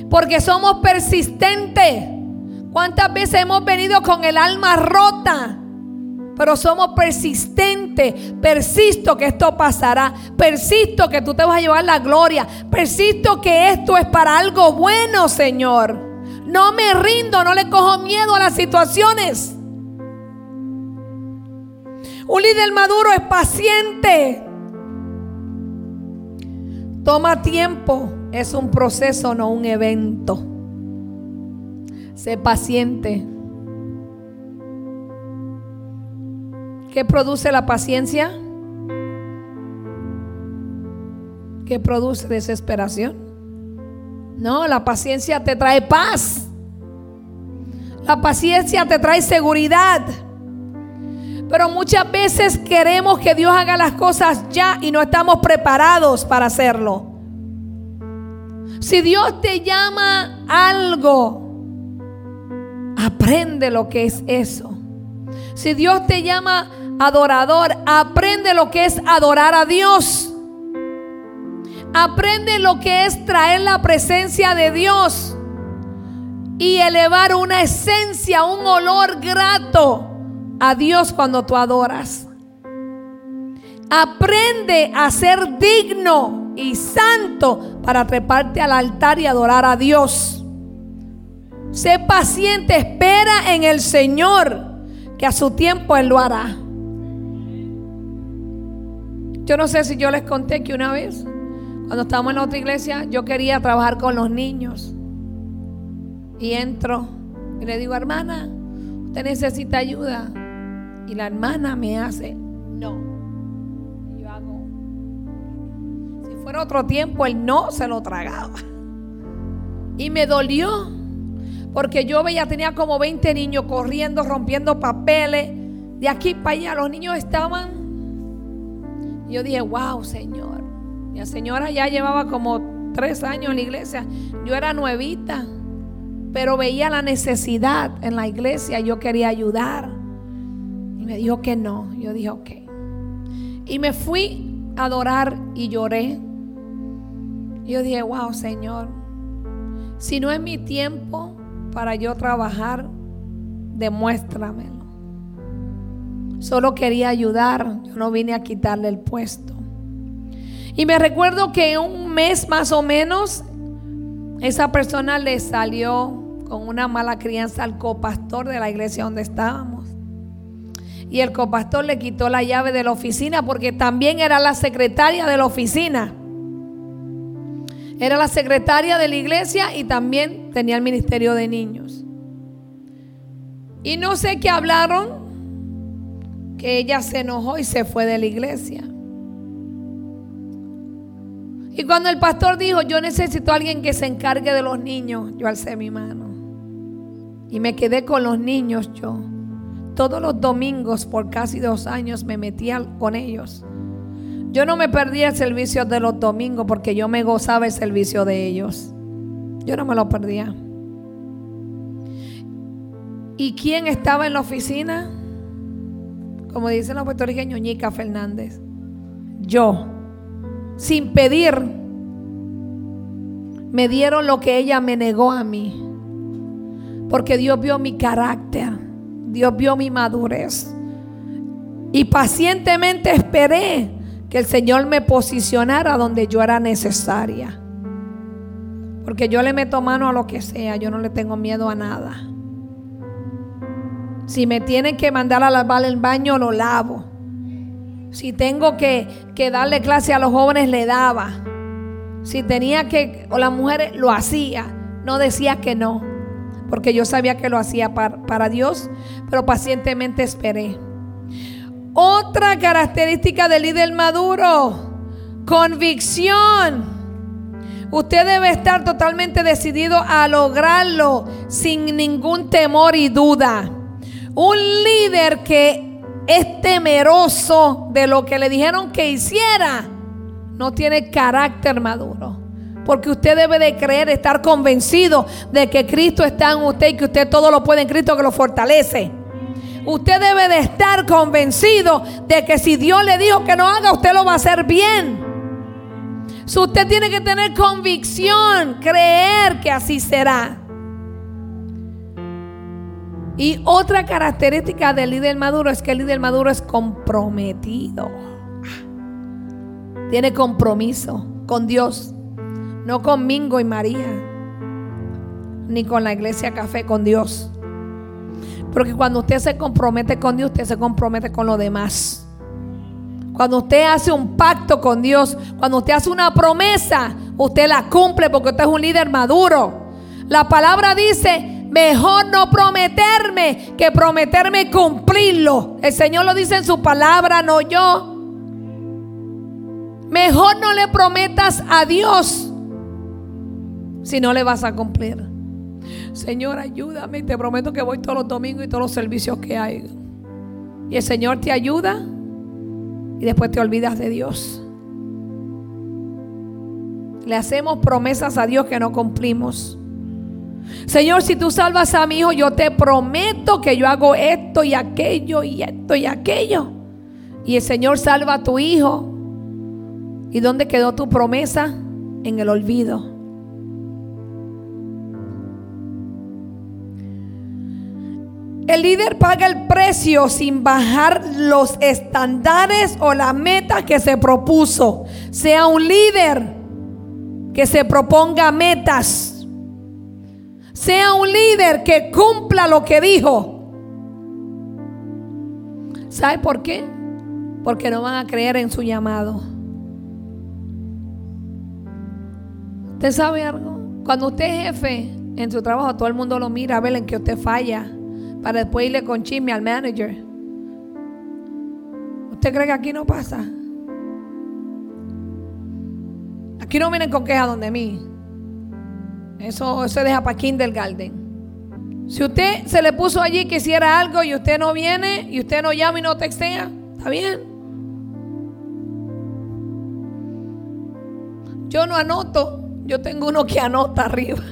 Porque somos persistentes. ¿Cuántas veces hemos venido con el alma rota? Pero somos persistentes. Persisto que esto pasará. Persisto que tú te vas a llevar la gloria. Persisto que esto es para algo bueno, Señor. No me rindo, no le cojo miedo a las situaciones. Un líder maduro es paciente. Toma tiempo. Es un proceso, no un evento. Sé paciente. ¿Qué produce la paciencia? ¿Qué produce desesperación? No, la paciencia te trae paz. La paciencia te trae seguridad. Pero muchas veces queremos que Dios haga las cosas ya y no estamos preparados para hacerlo. Si Dios te llama algo, aprende lo que es eso. Si Dios te llama adorador, aprende lo que es adorar a Dios. Aprende lo que es traer la presencia de Dios y elevar una esencia, un olor grato a Dios cuando tú adoras. Aprende a ser digno y santo para treparte al altar y adorar a Dios. Sé paciente, espera en el Señor, que a su tiempo Él lo hará. Yo no sé si yo les conté que una vez cuando estábamos en la otra iglesia, yo quería trabajar con los niños. Y entro y le digo, hermana, usted necesita ayuda. Y la hermana me hace, no. Y yo hago, si fuera otro tiempo, el no se lo tragaba. Y me dolió, porque yo veía, tenía como 20 niños corriendo, rompiendo papeles. De aquí para allá, los niños estaban. Y yo dije, wow, Señor. La señora ya llevaba como tres años en la iglesia. Yo era nuevita, pero veía la necesidad en la iglesia. Yo quería ayudar. Y me dijo que no. Yo dije, ok. Y me fui a adorar y lloré. Y yo dije, wow, Señor. Si no es mi tiempo para yo trabajar, demuéstramelo. Solo quería ayudar. Yo no vine a quitarle el puesto. Y me recuerdo que un mes más o menos, esa persona le salió con una mala crianza al copastor de la iglesia donde estábamos. Y el copastor le quitó la llave de la oficina porque también era la secretaria de la oficina. Era la secretaria de la iglesia y también tenía el ministerio de niños. Y no sé qué hablaron, que ella se enojó y se fue de la iglesia. Y cuando el pastor dijo, yo necesito a alguien que se encargue de los niños, yo alcé mi mano. Y me quedé con los niños yo. Todos los domingos por casi dos años me metía con ellos. Yo no me perdía el servicio de los domingos porque yo me gozaba el servicio de ellos. Yo no me lo perdía. ¿Y quién estaba en la oficina? Como dicen los puertorriqueños, Ñica Fernández. Yo sin pedir, me dieron lo que ella me negó a mí. Porque Dios vio mi carácter, Dios vio mi madurez. Y pacientemente esperé que el Señor me posicionara donde yo era necesaria. Porque yo le meto mano a lo que sea, yo no le tengo miedo a nada. Si me tienen que mandar a lavar el baño, lo lavo. Si tengo que, darle clase a los jóvenes, le daba. Si tenía que, o las mujeres, lo hacía. No decía que no. Porque yo sabía que lo hacía para, para Dios, pero pacientemente esperé. Otra característica del líder maduro, Convicción. Usted debe estar totalmente decidido a lograrlo sin ningún temor y duda. Un líder que es temeroso de lo que le dijeron que hiciera, no tiene carácter maduro. Porque usted debe de creer, estar convencido de que Cristo está en usted y que usted todo lo puede en Cristo que lo fortalece. Usted debe de estar convencido de que si Dios le dijo que no haga, usted lo va a hacer bien. Usted tiene que tener convicción, creer que así será. Y otra característica del líder maduro es que el líder maduro es comprometido. Tiene compromiso con Dios, no con Mingo y María, ni con la iglesia café, con Dios. Porque cuando usted se compromete con Dios, usted se compromete con los demás. Cuando usted hace un pacto con Dios, cuando usted hace una promesa, usted la cumple porque usted es un líder maduro. La palabra dice, mejor no prometerme que prometerme cumplirlo. El Señor lo dice en su palabra, no yo. Mejor no le prometas a Dios si no le vas a cumplir. Señor, ayúdame. Te prometo que voy todos los domingos y todos los servicios que hay. Y el Señor te ayuda y después te olvidas de Dios. Le hacemos promesas a Dios que no cumplimos. Señor, si tú salvas a mi hijo, yo te prometo que yo hago esto y aquello y esto y aquello. Y el Señor salva a tu hijo. ¿Y dónde quedó tu promesa? En el olvido. El líder paga el precio sin bajar los estándares o la meta que se propuso. Sea un líder que se proponga metas. Sea un líder que cumpla lo que dijo. ¿Sabe por qué? Porque no van a creer en su llamado. ¿Usted sabe algo? Cuando usted es jefe en su trabajo, todo el mundo lo mira a ver en que usted falla para después irle con chisme al manager. ¿Usted cree que aquí no pasa? Aquí no vienen con quejas donde mí. Eso se deja para kindergarten. Si usted se le puso allí que hiciera algo y usted no viene y usted no llama y no textea, está bien. Yo no anoto, yo tengo uno que anota arriba.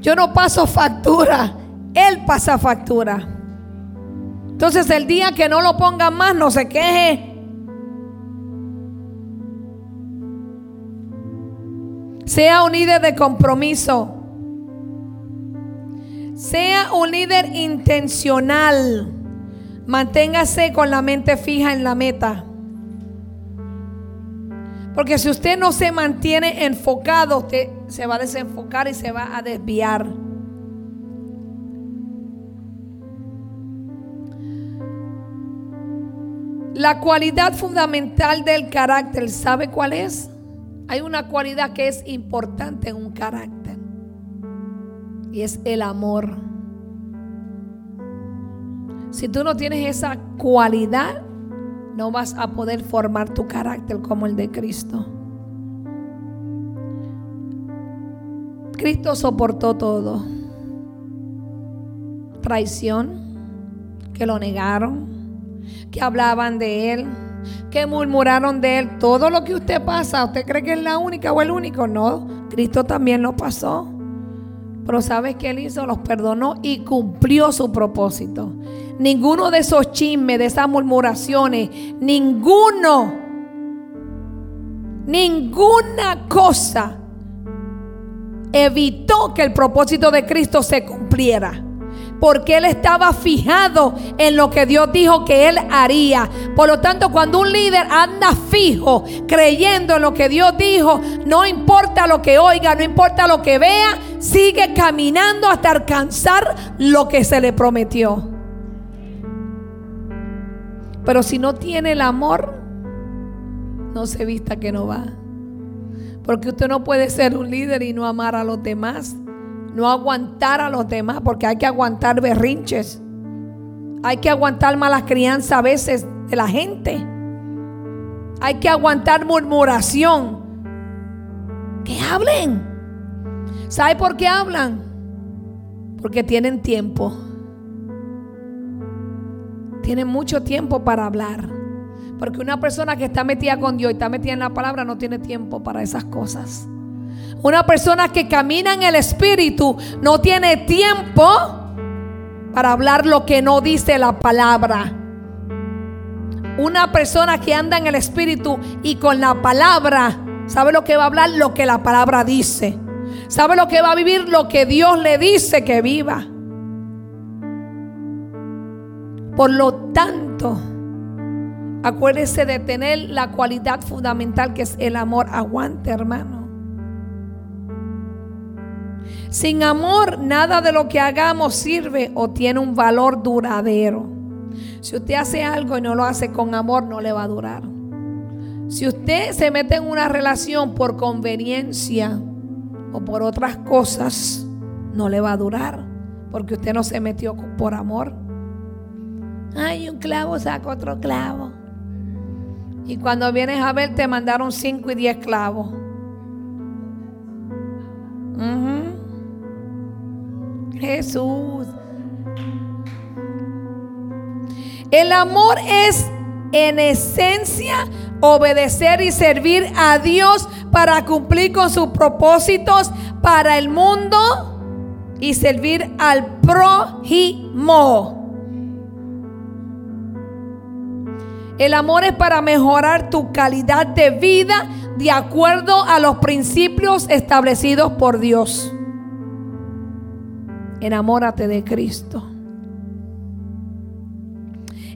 Yo no paso factura. Él pasa factura. Entonces el día que no lo pongan más, no se queje. Sea un líder de compromiso. Sea un líder intencional. Manténgase con la mente fija en la meta. Porque si usted no se mantiene enfocado, usted se va a desenfocar y se va a desviar. La cualidad fundamental del carácter, ¿sabe cuál es? Hay una cualidad que es importante en un carácter. Y es el amor. Si tú no tienes esa cualidad, no vas a poder formar tu carácter como el de Cristo. Cristo soportó todo. Traición, que lo negaron, que hablaban de él, que murmuraron de él. Todo lo que usted pasa, ¿usted cree que es la única o el único? No, Cristo también lo pasó. Pero ¿sabes qué él hizo? Los perdonó y cumplió su propósito. Ninguno de esos chismes, de esas murmuraciones, ninguno, ninguna cosa evitó que el propósito de Cristo se cumpliera porque él estaba fijado en lo que Dios dijo que él haría. Por lo tanto, cuando un líder anda fijo, creyendo en lo que Dios dijo, no importa lo que oiga, no importa lo que vea, sigue caminando hasta alcanzar lo que se le prometió. Pero si no tiene el amor, no se vista que no va. Porque usted no puede ser un líder y no amar a los demás no aguantar a los demás, porque hay que aguantar berrinches. Hay que aguantar malas crianzas a veces de la gente. hay que aguantar murmuración. Que hablen. ¿Sabe por qué hablan? Porque tienen tiempo. Tienen mucho tiempo para hablar. Porque una persona que está metida con Dios y está metida en la palabra no tiene tiempo para esas cosas. Una persona que camina en el Espíritu no tiene tiempo para hablar lo que no dice la palabra. Una persona que anda en el Espíritu y con la palabra, sabe lo que va a hablar, lo que la palabra dice. Sabe lo que va a vivir, lo que Dios le dice que viva. Por lo tanto, acuérdese de tener la cualidad fundamental que es el amor. Aguante, hermano. Sin amor, nada de lo que hagamos sirve o tiene un valor duradero. Si usted hace algo y no lo hace con amor, no le va a durar. Si usted se mete en una relación por conveniencia o por otras cosas, no le va a durar. Porque usted no se metió por amor. Ay, un clavo saca otro clavo. Y cuando vienes a ver, te mandaron cinco y diez clavos. Jesús. El amor es en esencia obedecer y servir a Dios para cumplir con sus propósitos para el mundo y servir al prójimo. El amor es para mejorar tu calidad de vida de acuerdo a los principios establecidos por Dios. Enamórate de Cristo.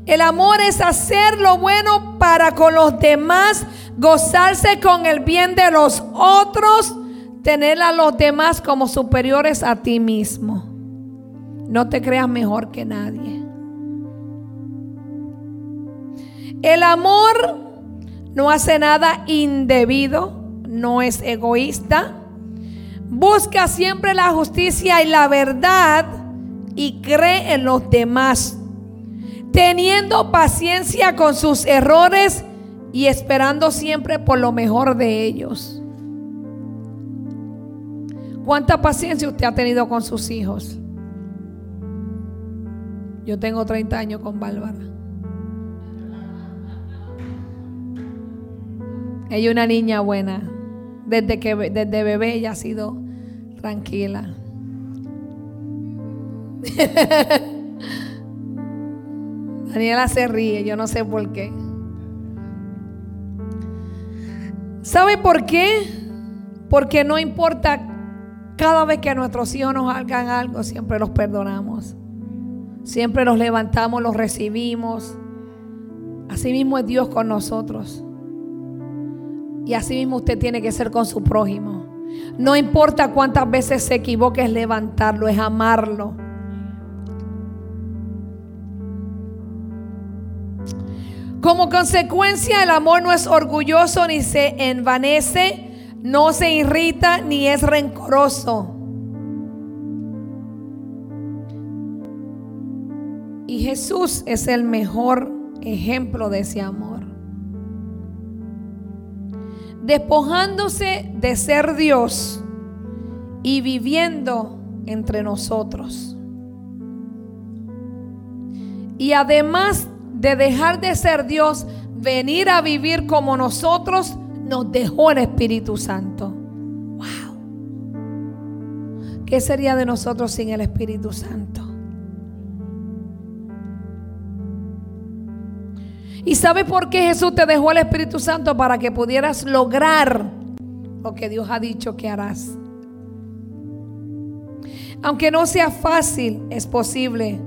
El amor es hacer lo bueno para con los demás, gozarse con el bien de los otros, tener a los demás como superiores a ti mismo. No te creas mejor que nadie. El amor no hace nada indebido, no es egoísta. Busca siempre la justicia y la verdad y cree en los demás, teniendo paciencia con sus errores y esperando siempre por lo mejor de ellos. ¿Cuánta paciencia usted ha tenido con sus hijos? Yo tengo 30 años con Bárbara. Ella es una niña buena. Desde que desde bebé ella ha sido tranquila. Daniela se ríe, yo no sé por qué. ¿Sabe por qué? Porque no importa cada vez que nuestros hijos nos hagan algo, siempre los perdonamos. Siempre los levantamos, los recibimos. Así mismo es Dios con nosotros. Y así mismo usted tiene que ser con su prójimo. No importa cuántas veces se equivoque, es levantarlo, es amarlo. Como consecuencia, el amor no es orgulloso ni se envanece, no se irrita ni es rencoroso. Y Jesús es el mejor ejemplo de ese amor despojándose de ser Dios y viviendo entre nosotros. Y además de dejar de ser Dios, venir a vivir como nosotros, nos dejó el Espíritu Santo. Wow. ¿Qué sería de nosotros sin el Espíritu Santo? ¿Y sabe por qué Jesús te dejó el Espíritu Santo? Para que pudieras lograr lo que Dios ha dicho que harás. Aunque no sea fácil, es posible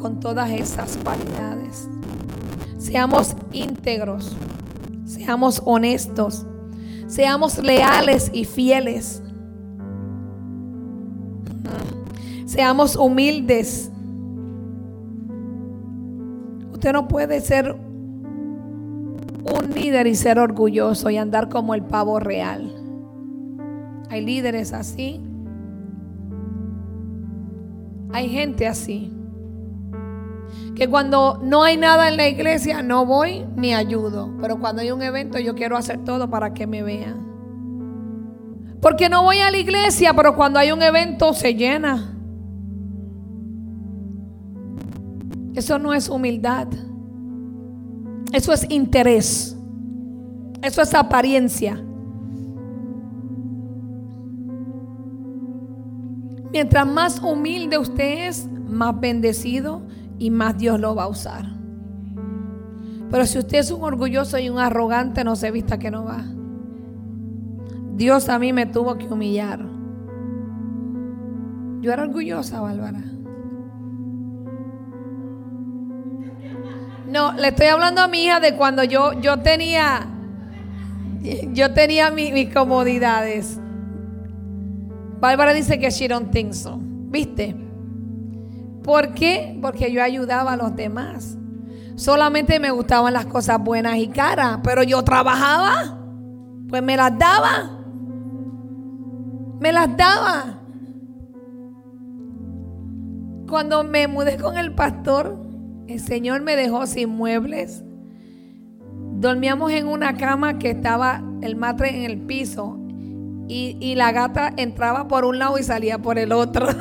con todas esas cualidades. Seamos íntegros, seamos honestos, seamos leales y fieles. Seamos humildes Usted no puede ser un líder y ser orgulloso y andar como el pavo real. Hay líderes así. Hay gente así. Que cuando no hay nada en la iglesia no voy ni ayudo. Pero cuando hay un evento yo quiero hacer todo para que me vean. Porque no voy a la iglesia, pero cuando hay un evento se llena. Eso no es humildad. Eso es interés. Eso es apariencia. Mientras más humilde usted es, más bendecido y más Dios lo va a usar. Pero si usted es un orgulloso y un arrogante, no se vista que no va. Dios a mí me tuvo que humillar. Yo era orgullosa, Bárbara. No, le estoy hablando a mi hija de cuando yo, yo tenía, yo tenía mis comodidades. Bárbara dice que she don't think so. ¿Viste? ¿Por qué? Porque yo ayudaba a los demás. Solamente me gustaban las cosas buenas y caras, pero yo trabajaba, pues me las daba. Me las daba. Cuando me mudé con el pastor, el Señor me dejó sin muebles. Dormíamos en una cama que estaba el matre en el piso y, y la gata entraba por un lado y salía por el otro.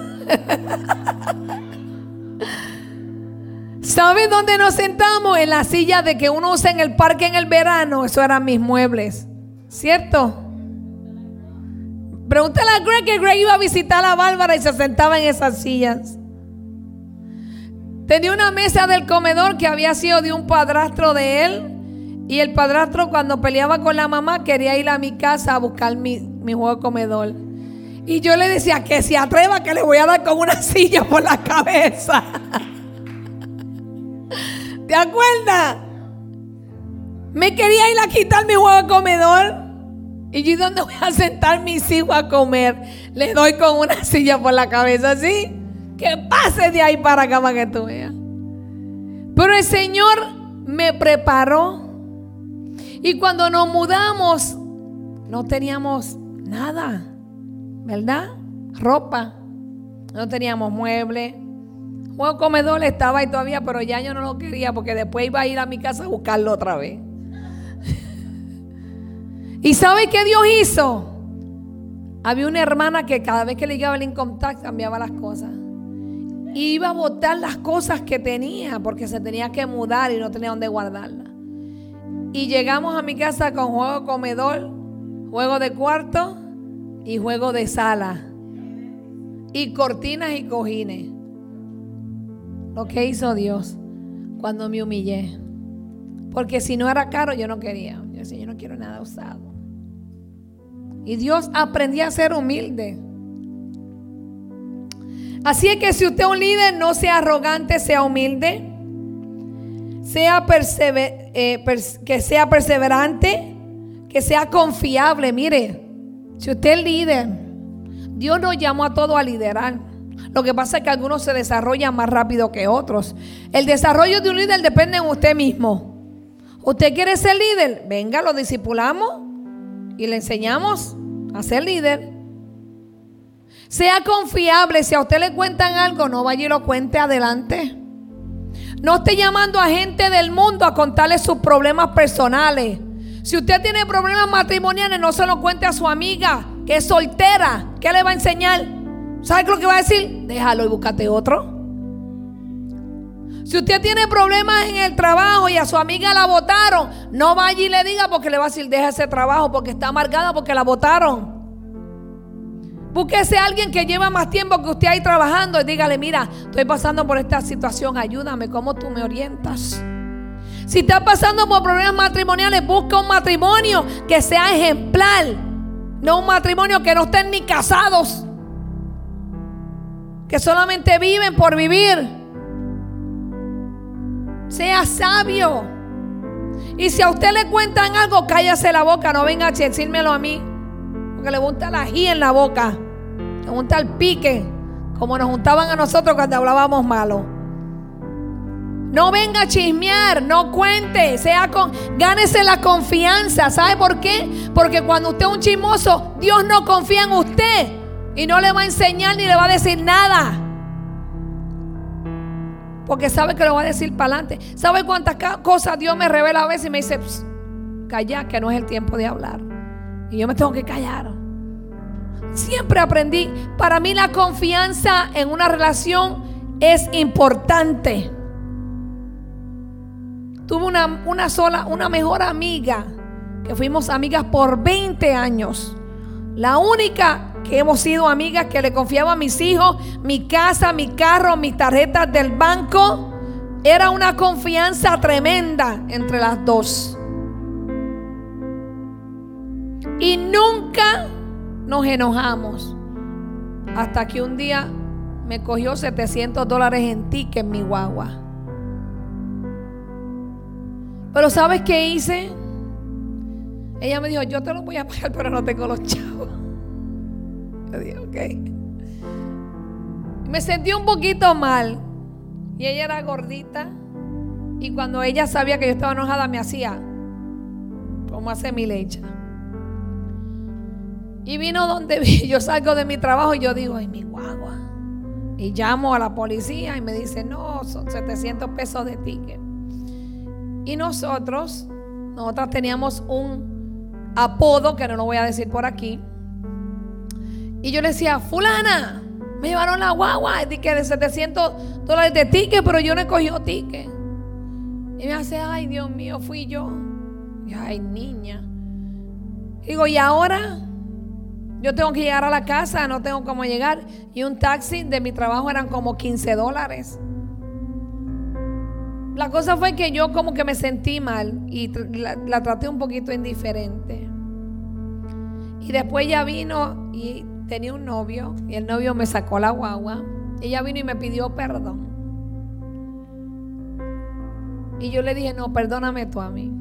¿Saben dónde nos sentamos? En la silla de que uno usa en el parque en el verano. Eso eran mis muebles. ¿Cierto? Pregúntale a Greg que Greg iba a visitar a Bárbara y se sentaba en esas sillas. Tenía una mesa del comedor que había sido de un padrastro de él. Y el padrastro cuando peleaba con la mamá quería ir a mi casa a buscar mi, mi juego de comedor. Y yo le decía que se atreva que le voy a dar con una silla por la cabeza. ¿Te acuerdas? Me quería ir a quitar mi juego de comedor. Y yo, ¿dónde voy a sentar mis hijos a comer? Le doy con una silla por la cabeza, ¿sí? Que pase de ahí para acá para que tú veas. Pero el Señor me preparó. Y cuando nos mudamos, no teníamos nada, ¿verdad? Ropa. No teníamos muebles. Juego comedor estaba ahí todavía, pero ya yo no lo quería porque después iba a ir a mi casa a buscarlo otra vez. ¿Y sabe qué Dios hizo? Había una hermana que cada vez que le llegaba el income cambiaba las cosas. Y iba a botar las cosas que tenía porque se tenía que mudar y no tenía dónde guardarlas. Y llegamos a mi casa con juego comedor, juego de cuarto y juego de sala. Y cortinas y cojines. Lo que hizo Dios cuando me humillé. Porque si no era caro, yo no quería. Yo decía, yo no quiero nada usado. Y Dios aprendía a ser humilde. Así es que si usted es un líder, no sea arrogante, sea humilde. Sea eh, que sea perseverante, que sea confiable. Mire, si usted es líder, Dios nos llamó a todos a liderar. Lo que pasa es que algunos se desarrollan más rápido que otros. El desarrollo de un líder depende de usted mismo. ¿Usted quiere ser líder? Venga, lo discipulamos y le enseñamos a ser líder. Sea confiable. Si a usted le cuentan algo, no vaya y lo cuente adelante. No esté llamando a gente del mundo a contarle sus problemas personales. Si usted tiene problemas matrimoniales, no se lo cuente a su amiga que es soltera. ¿Qué le va a enseñar? ¿Sabe lo que va a decir? Déjalo y búscate otro. Si usted tiene problemas en el trabajo y a su amiga la votaron, no vaya y le diga porque le va a decir, deja ese trabajo porque está amargada porque la votaron. Búsquese a alguien que lleva más tiempo que usted ahí trabajando y dígale, mira, estoy pasando por esta situación, ayúdame, ¿cómo tú me orientas? Si está pasando por problemas matrimoniales, busca un matrimonio que sea ejemplar, no un matrimonio que no estén ni casados que solamente viven por vivir. Sea sabio. Y si a usted le cuentan algo, cállase la boca, no venga a decírmelo a mí. Porque le gusta la ají en la boca. Le gusta el pique. Como nos juntaban a nosotros cuando hablábamos malo. No venga a chismear, no cuente, sea con, gánese la confianza. ¿Sabe por qué? Porque cuando usted es un chismoso, Dios no confía en usted. Y no le va a enseñar ni le va a decir nada. Porque sabe que lo va a decir para adelante. ¿Sabe cuántas cosas Dios me revela a veces y me dice, calla, que no es el tiempo de hablar? Y yo me tengo que callar. Siempre aprendí, para mí la confianza en una relación es importante. Tuve una, una sola, una mejor amiga, que fuimos amigas por 20 años. La única que hemos sido amigas que le confiaba a mis hijos, mi casa, mi carro, mis tarjetas del banco. Era una confianza tremenda entre las dos. Y nunca nos enojamos. Hasta que un día me cogió 700 dólares en ticket en mi guagua. Pero ¿sabes qué hice? Ella me dijo, yo te lo voy a pagar, pero no tengo los chavos. Yo dije, ok. Me sentí un poquito mal. Y ella era gordita. Y cuando ella sabía que yo estaba enojada, me hacía como hace mi leche. Y vino donde yo salgo de mi trabajo y yo digo, ay, mi guagua. Y llamo a la policía y me dice, no, son 700 pesos de ticket. Y nosotros, nosotras teníamos un apodo que no lo voy a decir por aquí. Y yo le decía, fulana, me llevaron la guagua, de, de 700 dólares de ticket, pero yo no he cogido ticket. Y me hace, ay, Dios mío, fui yo. Y ay, niña. digo, ¿y ahora? Yo tengo que llegar a la casa, no tengo cómo llegar. Y un taxi de mi trabajo eran como 15 dólares. La cosa fue que yo como que me sentí mal y la, traté un poquito indiferente. Y después ella vino y tenía un novio y el novio me sacó la guagua. Ella vino y me pidió perdón. Y yo le dije, no, perdóname tú a mí.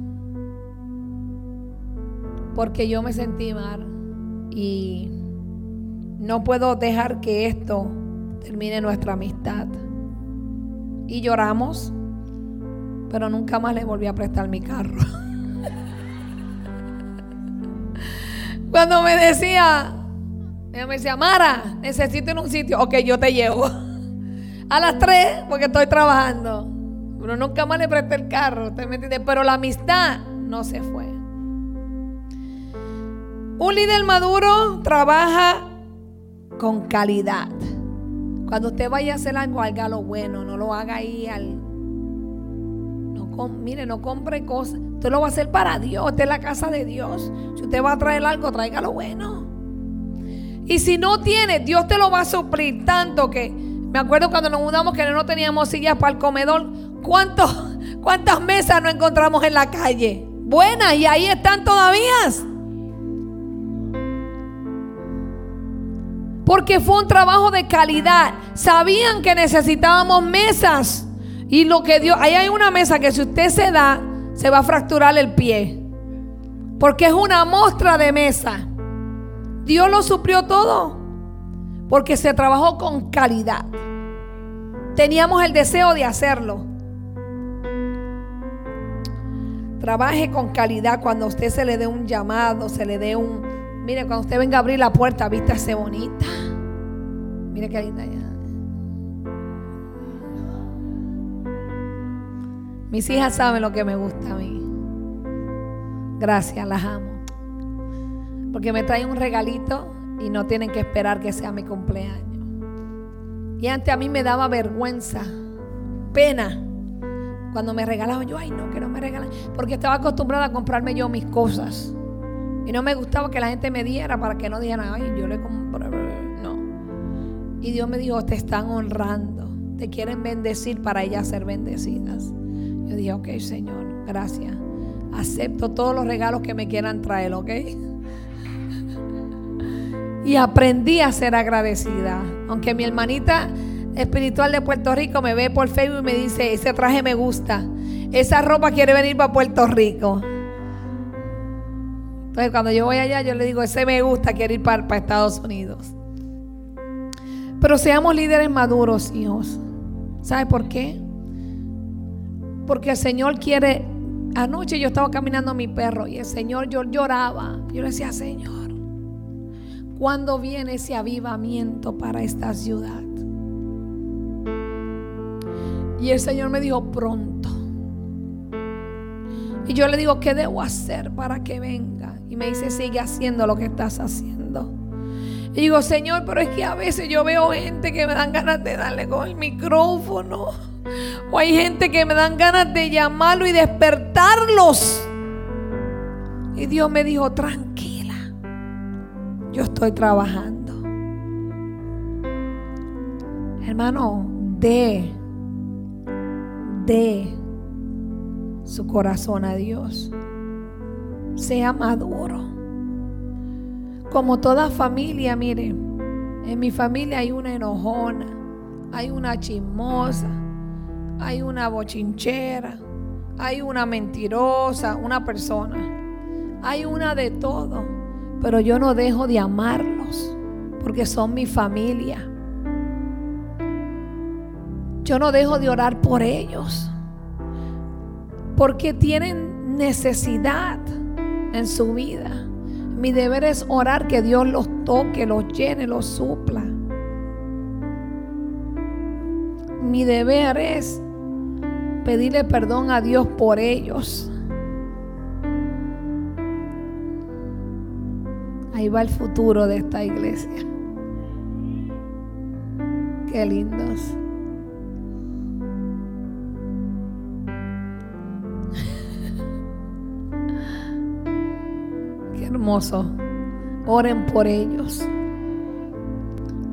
Porque yo me sentí mal y no puedo dejar que esto termine nuestra amistad. Y lloramos, pero nunca más le volví a prestar mi carro. Cuando me decía, ella me decía, Mara, necesito en un sitio, ok, yo te llevo. A las tres, porque estoy trabajando. Pero nunca más le presté el carro, ¿usted me entiende? Pero la amistad no se fue. Un líder maduro trabaja con calidad. Cuando usted vaya a hacer algo, haga lo bueno, no lo haga ahí al... No, mire, no compre cosas. Usted lo va a hacer para Dios, usted es la casa de Dios. Si usted va a traer algo, traiga lo bueno. Y si no tiene, Dios te lo va a suplir tanto que... Me acuerdo cuando nos mudamos que no teníamos sillas para el comedor. ¿Cuántas mesas no encontramos en la calle? Buenas, y ahí están todavía. Porque fue un trabajo de calidad. Sabían que necesitábamos mesas. Y lo que Dios, ahí hay una mesa que si usted se da, se va a fracturar el pie. Porque es una muestra de mesa. Dios lo suplió todo. Porque se trabajó con calidad. Teníamos el deseo de hacerlo. Trabaje con calidad cuando usted se le dé un llamado, se le dé un, Mire, cuando usted venga a abrir la puerta, vístase bonita. Mire qué linda ya. Mis hijas saben lo que me gusta a mí. Gracias, las amo. Porque me traen un regalito y no tienen que esperar que sea mi cumpleaños. Y antes a mí me daba vergüenza, pena. Cuando me regalaban, yo, ay, no, que no me regalen. Porque estaba acostumbrada a comprarme yo mis cosas. Y no me gustaba que la gente me diera para que no dijeran, ay, yo le compré. No. Y Dios me dijo, te están honrando. Te quieren bendecir para ellas ser bendecidas. Yo dije, ok, Señor, gracias. Acepto todos los regalos que me quieran traer, ¿ok? Y aprendí a ser agradecida. Aunque mi hermanita espiritual de Puerto Rico me ve por Facebook y me dice, ese traje me gusta. Esa ropa quiere venir para Puerto Rico. Entonces cuando yo voy allá, yo le digo, ese me gusta, quiere ir para, para Estados Unidos. Pero seamos líderes maduros, hijos. ¿Sabe por qué? Porque el Señor quiere... Anoche yo estaba caminando a mi perro y el Señor, yo lloraba. Yo le decía, Señor, ¿cuándo viene ese avivamiento para esta ciudad? Y el Señor me dijo, pronto. Y yo le digo, ¿qué debo hacer para que venga? Y me dice, sigue haciendo lo que estás haciendo. Y digo, Señor, pero es que a veces yo veo gente que me dan ganas de darle con el micrófono. O hay gente que me dan ganas de llamarlo y despertarlos. Y Dios me dijo, tranquila, yo estoy trabajando. Hermano, de, de su corazón a Dios. Sea maduro. Como toda familia, mire, en mi familia hay una enojona, hay una chismosa, hay una bochinchera, hay una mentirosa, una persona. Hay una de todo, pero yo no dejo de amarlos porque son mi familia. Yo no dejo de orar por ellos porque tienen necesidad en su vida. Mi deber es orar que Dios los toque, los llene, los supla. Mi deber es pedirle perdón a Dios por ellos. Ahí va el futuro de esta iglesia. Qué lindos. Hermoso. Oren por ellos.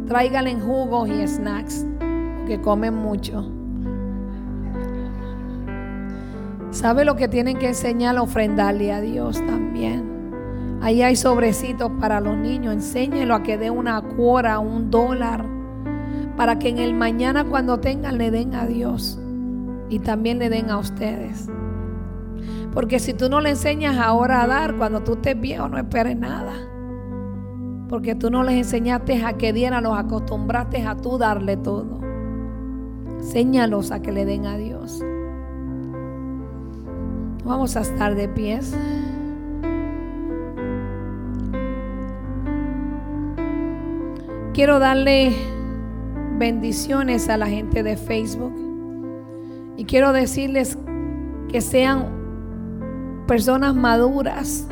Tráiganle jugos y snacks, porque comen mucho. ¿Sabe lo que tienen que enseñar? Ofrendarle a Dios también. Ahí hay sobrecitos para los niños. Enséñenlo a que dé una cuora, un dólar, para que en el mañana cuando tengan le den a Dios y también le den a ustedes. Porque si tú no le enseñas ahora a dar, cuando tú estés viejo, no esperes nada. Porque tú no les enseñaste a que dieran, los acostumbraste a tú darle todo. Enséñalos a que le den a Dios. Vamos a estar de pies. Quiero darle bendiciones a la gente de Facebook. Y quiero decirles que sean personas maduras,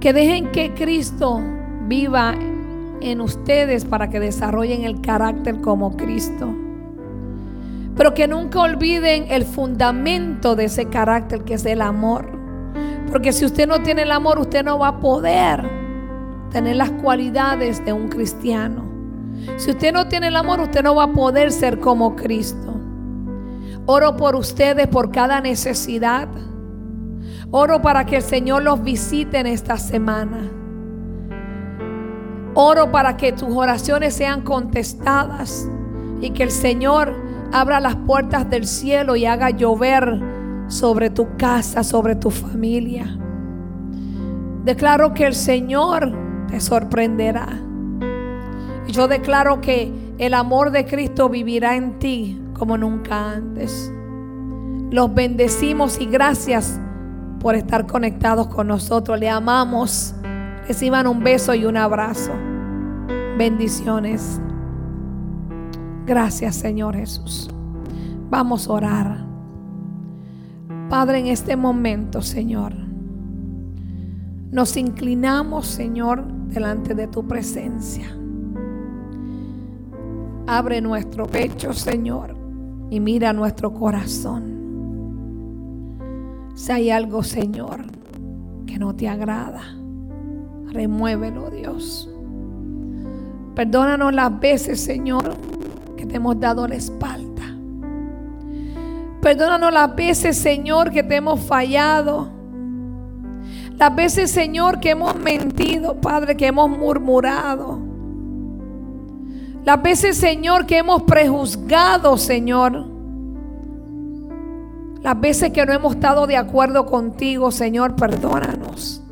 que dejen que Cristo viva en ustedes para que desarrollen el carácter como Cristo. Pero que nunca olviden el fundamento de ese carácter que es el amor. Porque si usted no tiene el amor, usted no va a poder tener las cualidades de un cristiano. Si usted no tiene el amor, usted no va a poder ser como Cristo. Oro por ustedes, por cada necesidad. Oro para que el Señor los visite en esta semana. Oro para que tus oraciones sean contestadas y que el Señor abra las puertas del cielo y haga llover sobre tu casa, sobre tu familia. Declaro que el Señor te sorprenderá. Yo declaro que el amor de Cristo vivirá en ti como nunca antes. Los bendecimos y gracias por estar conectados con nosotros. Le amamos. Reciban un beso y un abrazo. Bendiciones. Gracias Señor Jesús. Vamos a orar. Padre, en este momento, Señor, nos inclinamos, Señor, delante de tu presencia. Abre nuestro pecho, Señor, y mira nuestro corazón. Si hay algo, Señor, que no te agrada, remuévelo, Dios. Perdónanos las veces, Señor, que te hemos dado la espalda. Perdónanos las veces, Señor, que te hemos fallado. Las veces, Señor, que hemos mentido, Padre, que hemos murmurado. Las veces, Señor, que hemos prejuzgado, Señor. Las veces que no hemos estado de acuerdo contigo, Señor, perdónanos.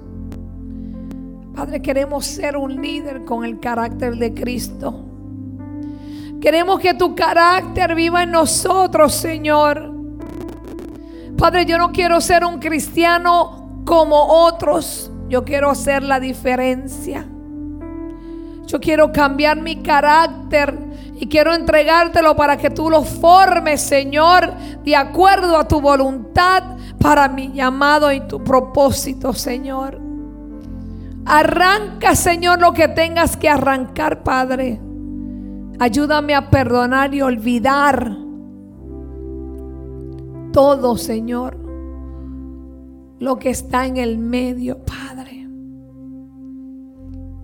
Padre, queremos ser un líder con el carácter de Cristo. Queremos que tu carácter viva en nosotros, Señor. Padre, yo no quiero ser un cristiano como otros. Yo quiero hacer la diferencia. Yo quiero cambiar mi carácter Y quiero entregártelo para que tú lo formes, Señor, de acuerdo a tu voluntad para mi llamado y tu propósito, Señor. Arranca, Señor, lo que tengas que arrancar, Padre. Ayúdame a perdonar y olvidar todo, Señor, lo que está en el medio, Padre.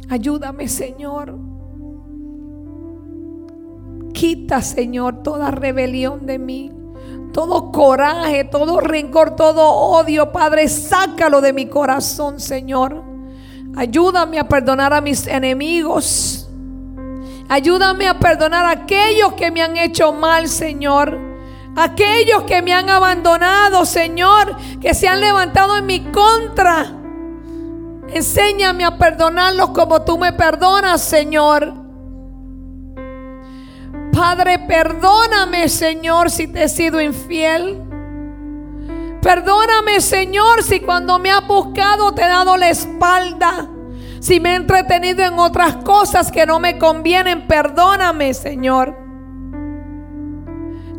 Ayúdame, Señor. Quita, Señor, toda rebelión de mí. Todo coraje, todo rencor, todo odio, Padre, sácalo de mi corazón, Señor. Ayúdame a perdonar a mis enemigos. Ayúdame a perdonar a aquellos que me han hecho mal, Señor. Aquellos que me han abandonado, Señor, que se han levantado en mi contra. Enséñame a perdonarlos como tú me perdonas, Señor. Padre, perdóname, Señor, si te he sido infiel. Perdóname, Señor, si cuando me has buscado te he dado la espalda. Si me he entretenido en otras cosas que no me convienen, perdóname, Señor.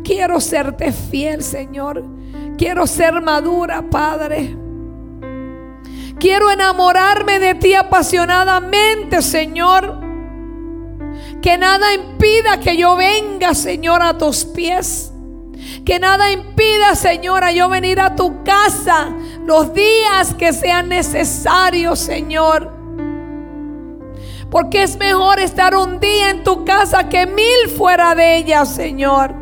Quiero serte fiel, Señor. Quiero ser madura, Padre. Quiero enamorarme de ti apasionadamente, Señor. Que nada impida que yo venga, Señor, a tus pies. Que nada impida, Señor, a yo venir a tu casa los días que sean necesarios, Señor. Porque es mejor estar un día en tu casa que mil fuera de ella, Señor.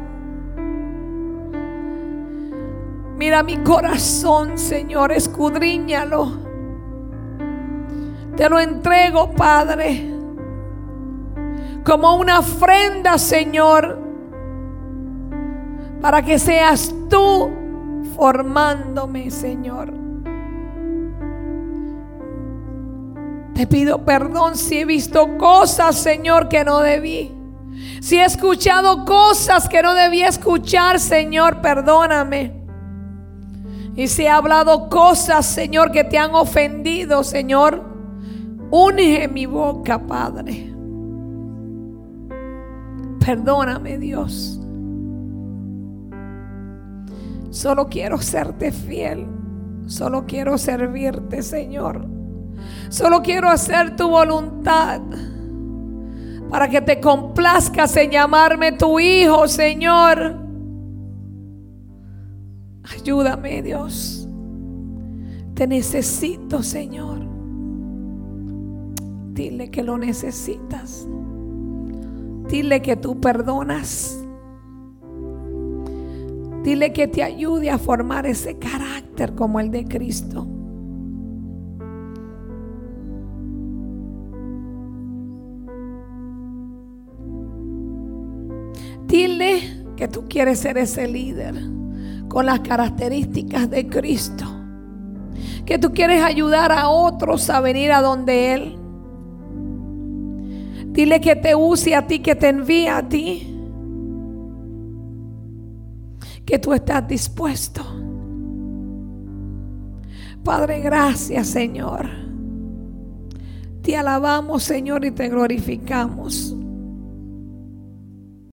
Mira mi corazón, Señor, escudriñalo. Te lo entrego, Padre, como una ofrenda, Señor, para que seas tú formándome, Señor. Te pido perdón si he visto cosas, Señor, que no debí. Si he escuchado cosas que no debía escuchar, Señor, perdóname. Y si he hablado cosas, Señor, que te han ofendido, Señor, une mi boca, Padre. Perdóname, Dios. Solo quiero serte fiel. Solo quiero servirte, Señor. Solo quiero hacer tu voluntad. Para que te complazcas en llamarme tu hijo, Señor. Ayúdame, Dios. Te necesito, Señor. Dile que lo necesitas. Dile que tú perdonas. Dile que te ayude a formar ese carácter como el de Cristo. Dile que tú quieres ser ese líder con las características de Cristo. Que tú quieres ayudar a otros a venir a donde Él. Dile que te use a ti, que te envíe a ti. Que tú estás dispuesto. Padre, gracias Señor. Te alabamos Señor y te glorificamos.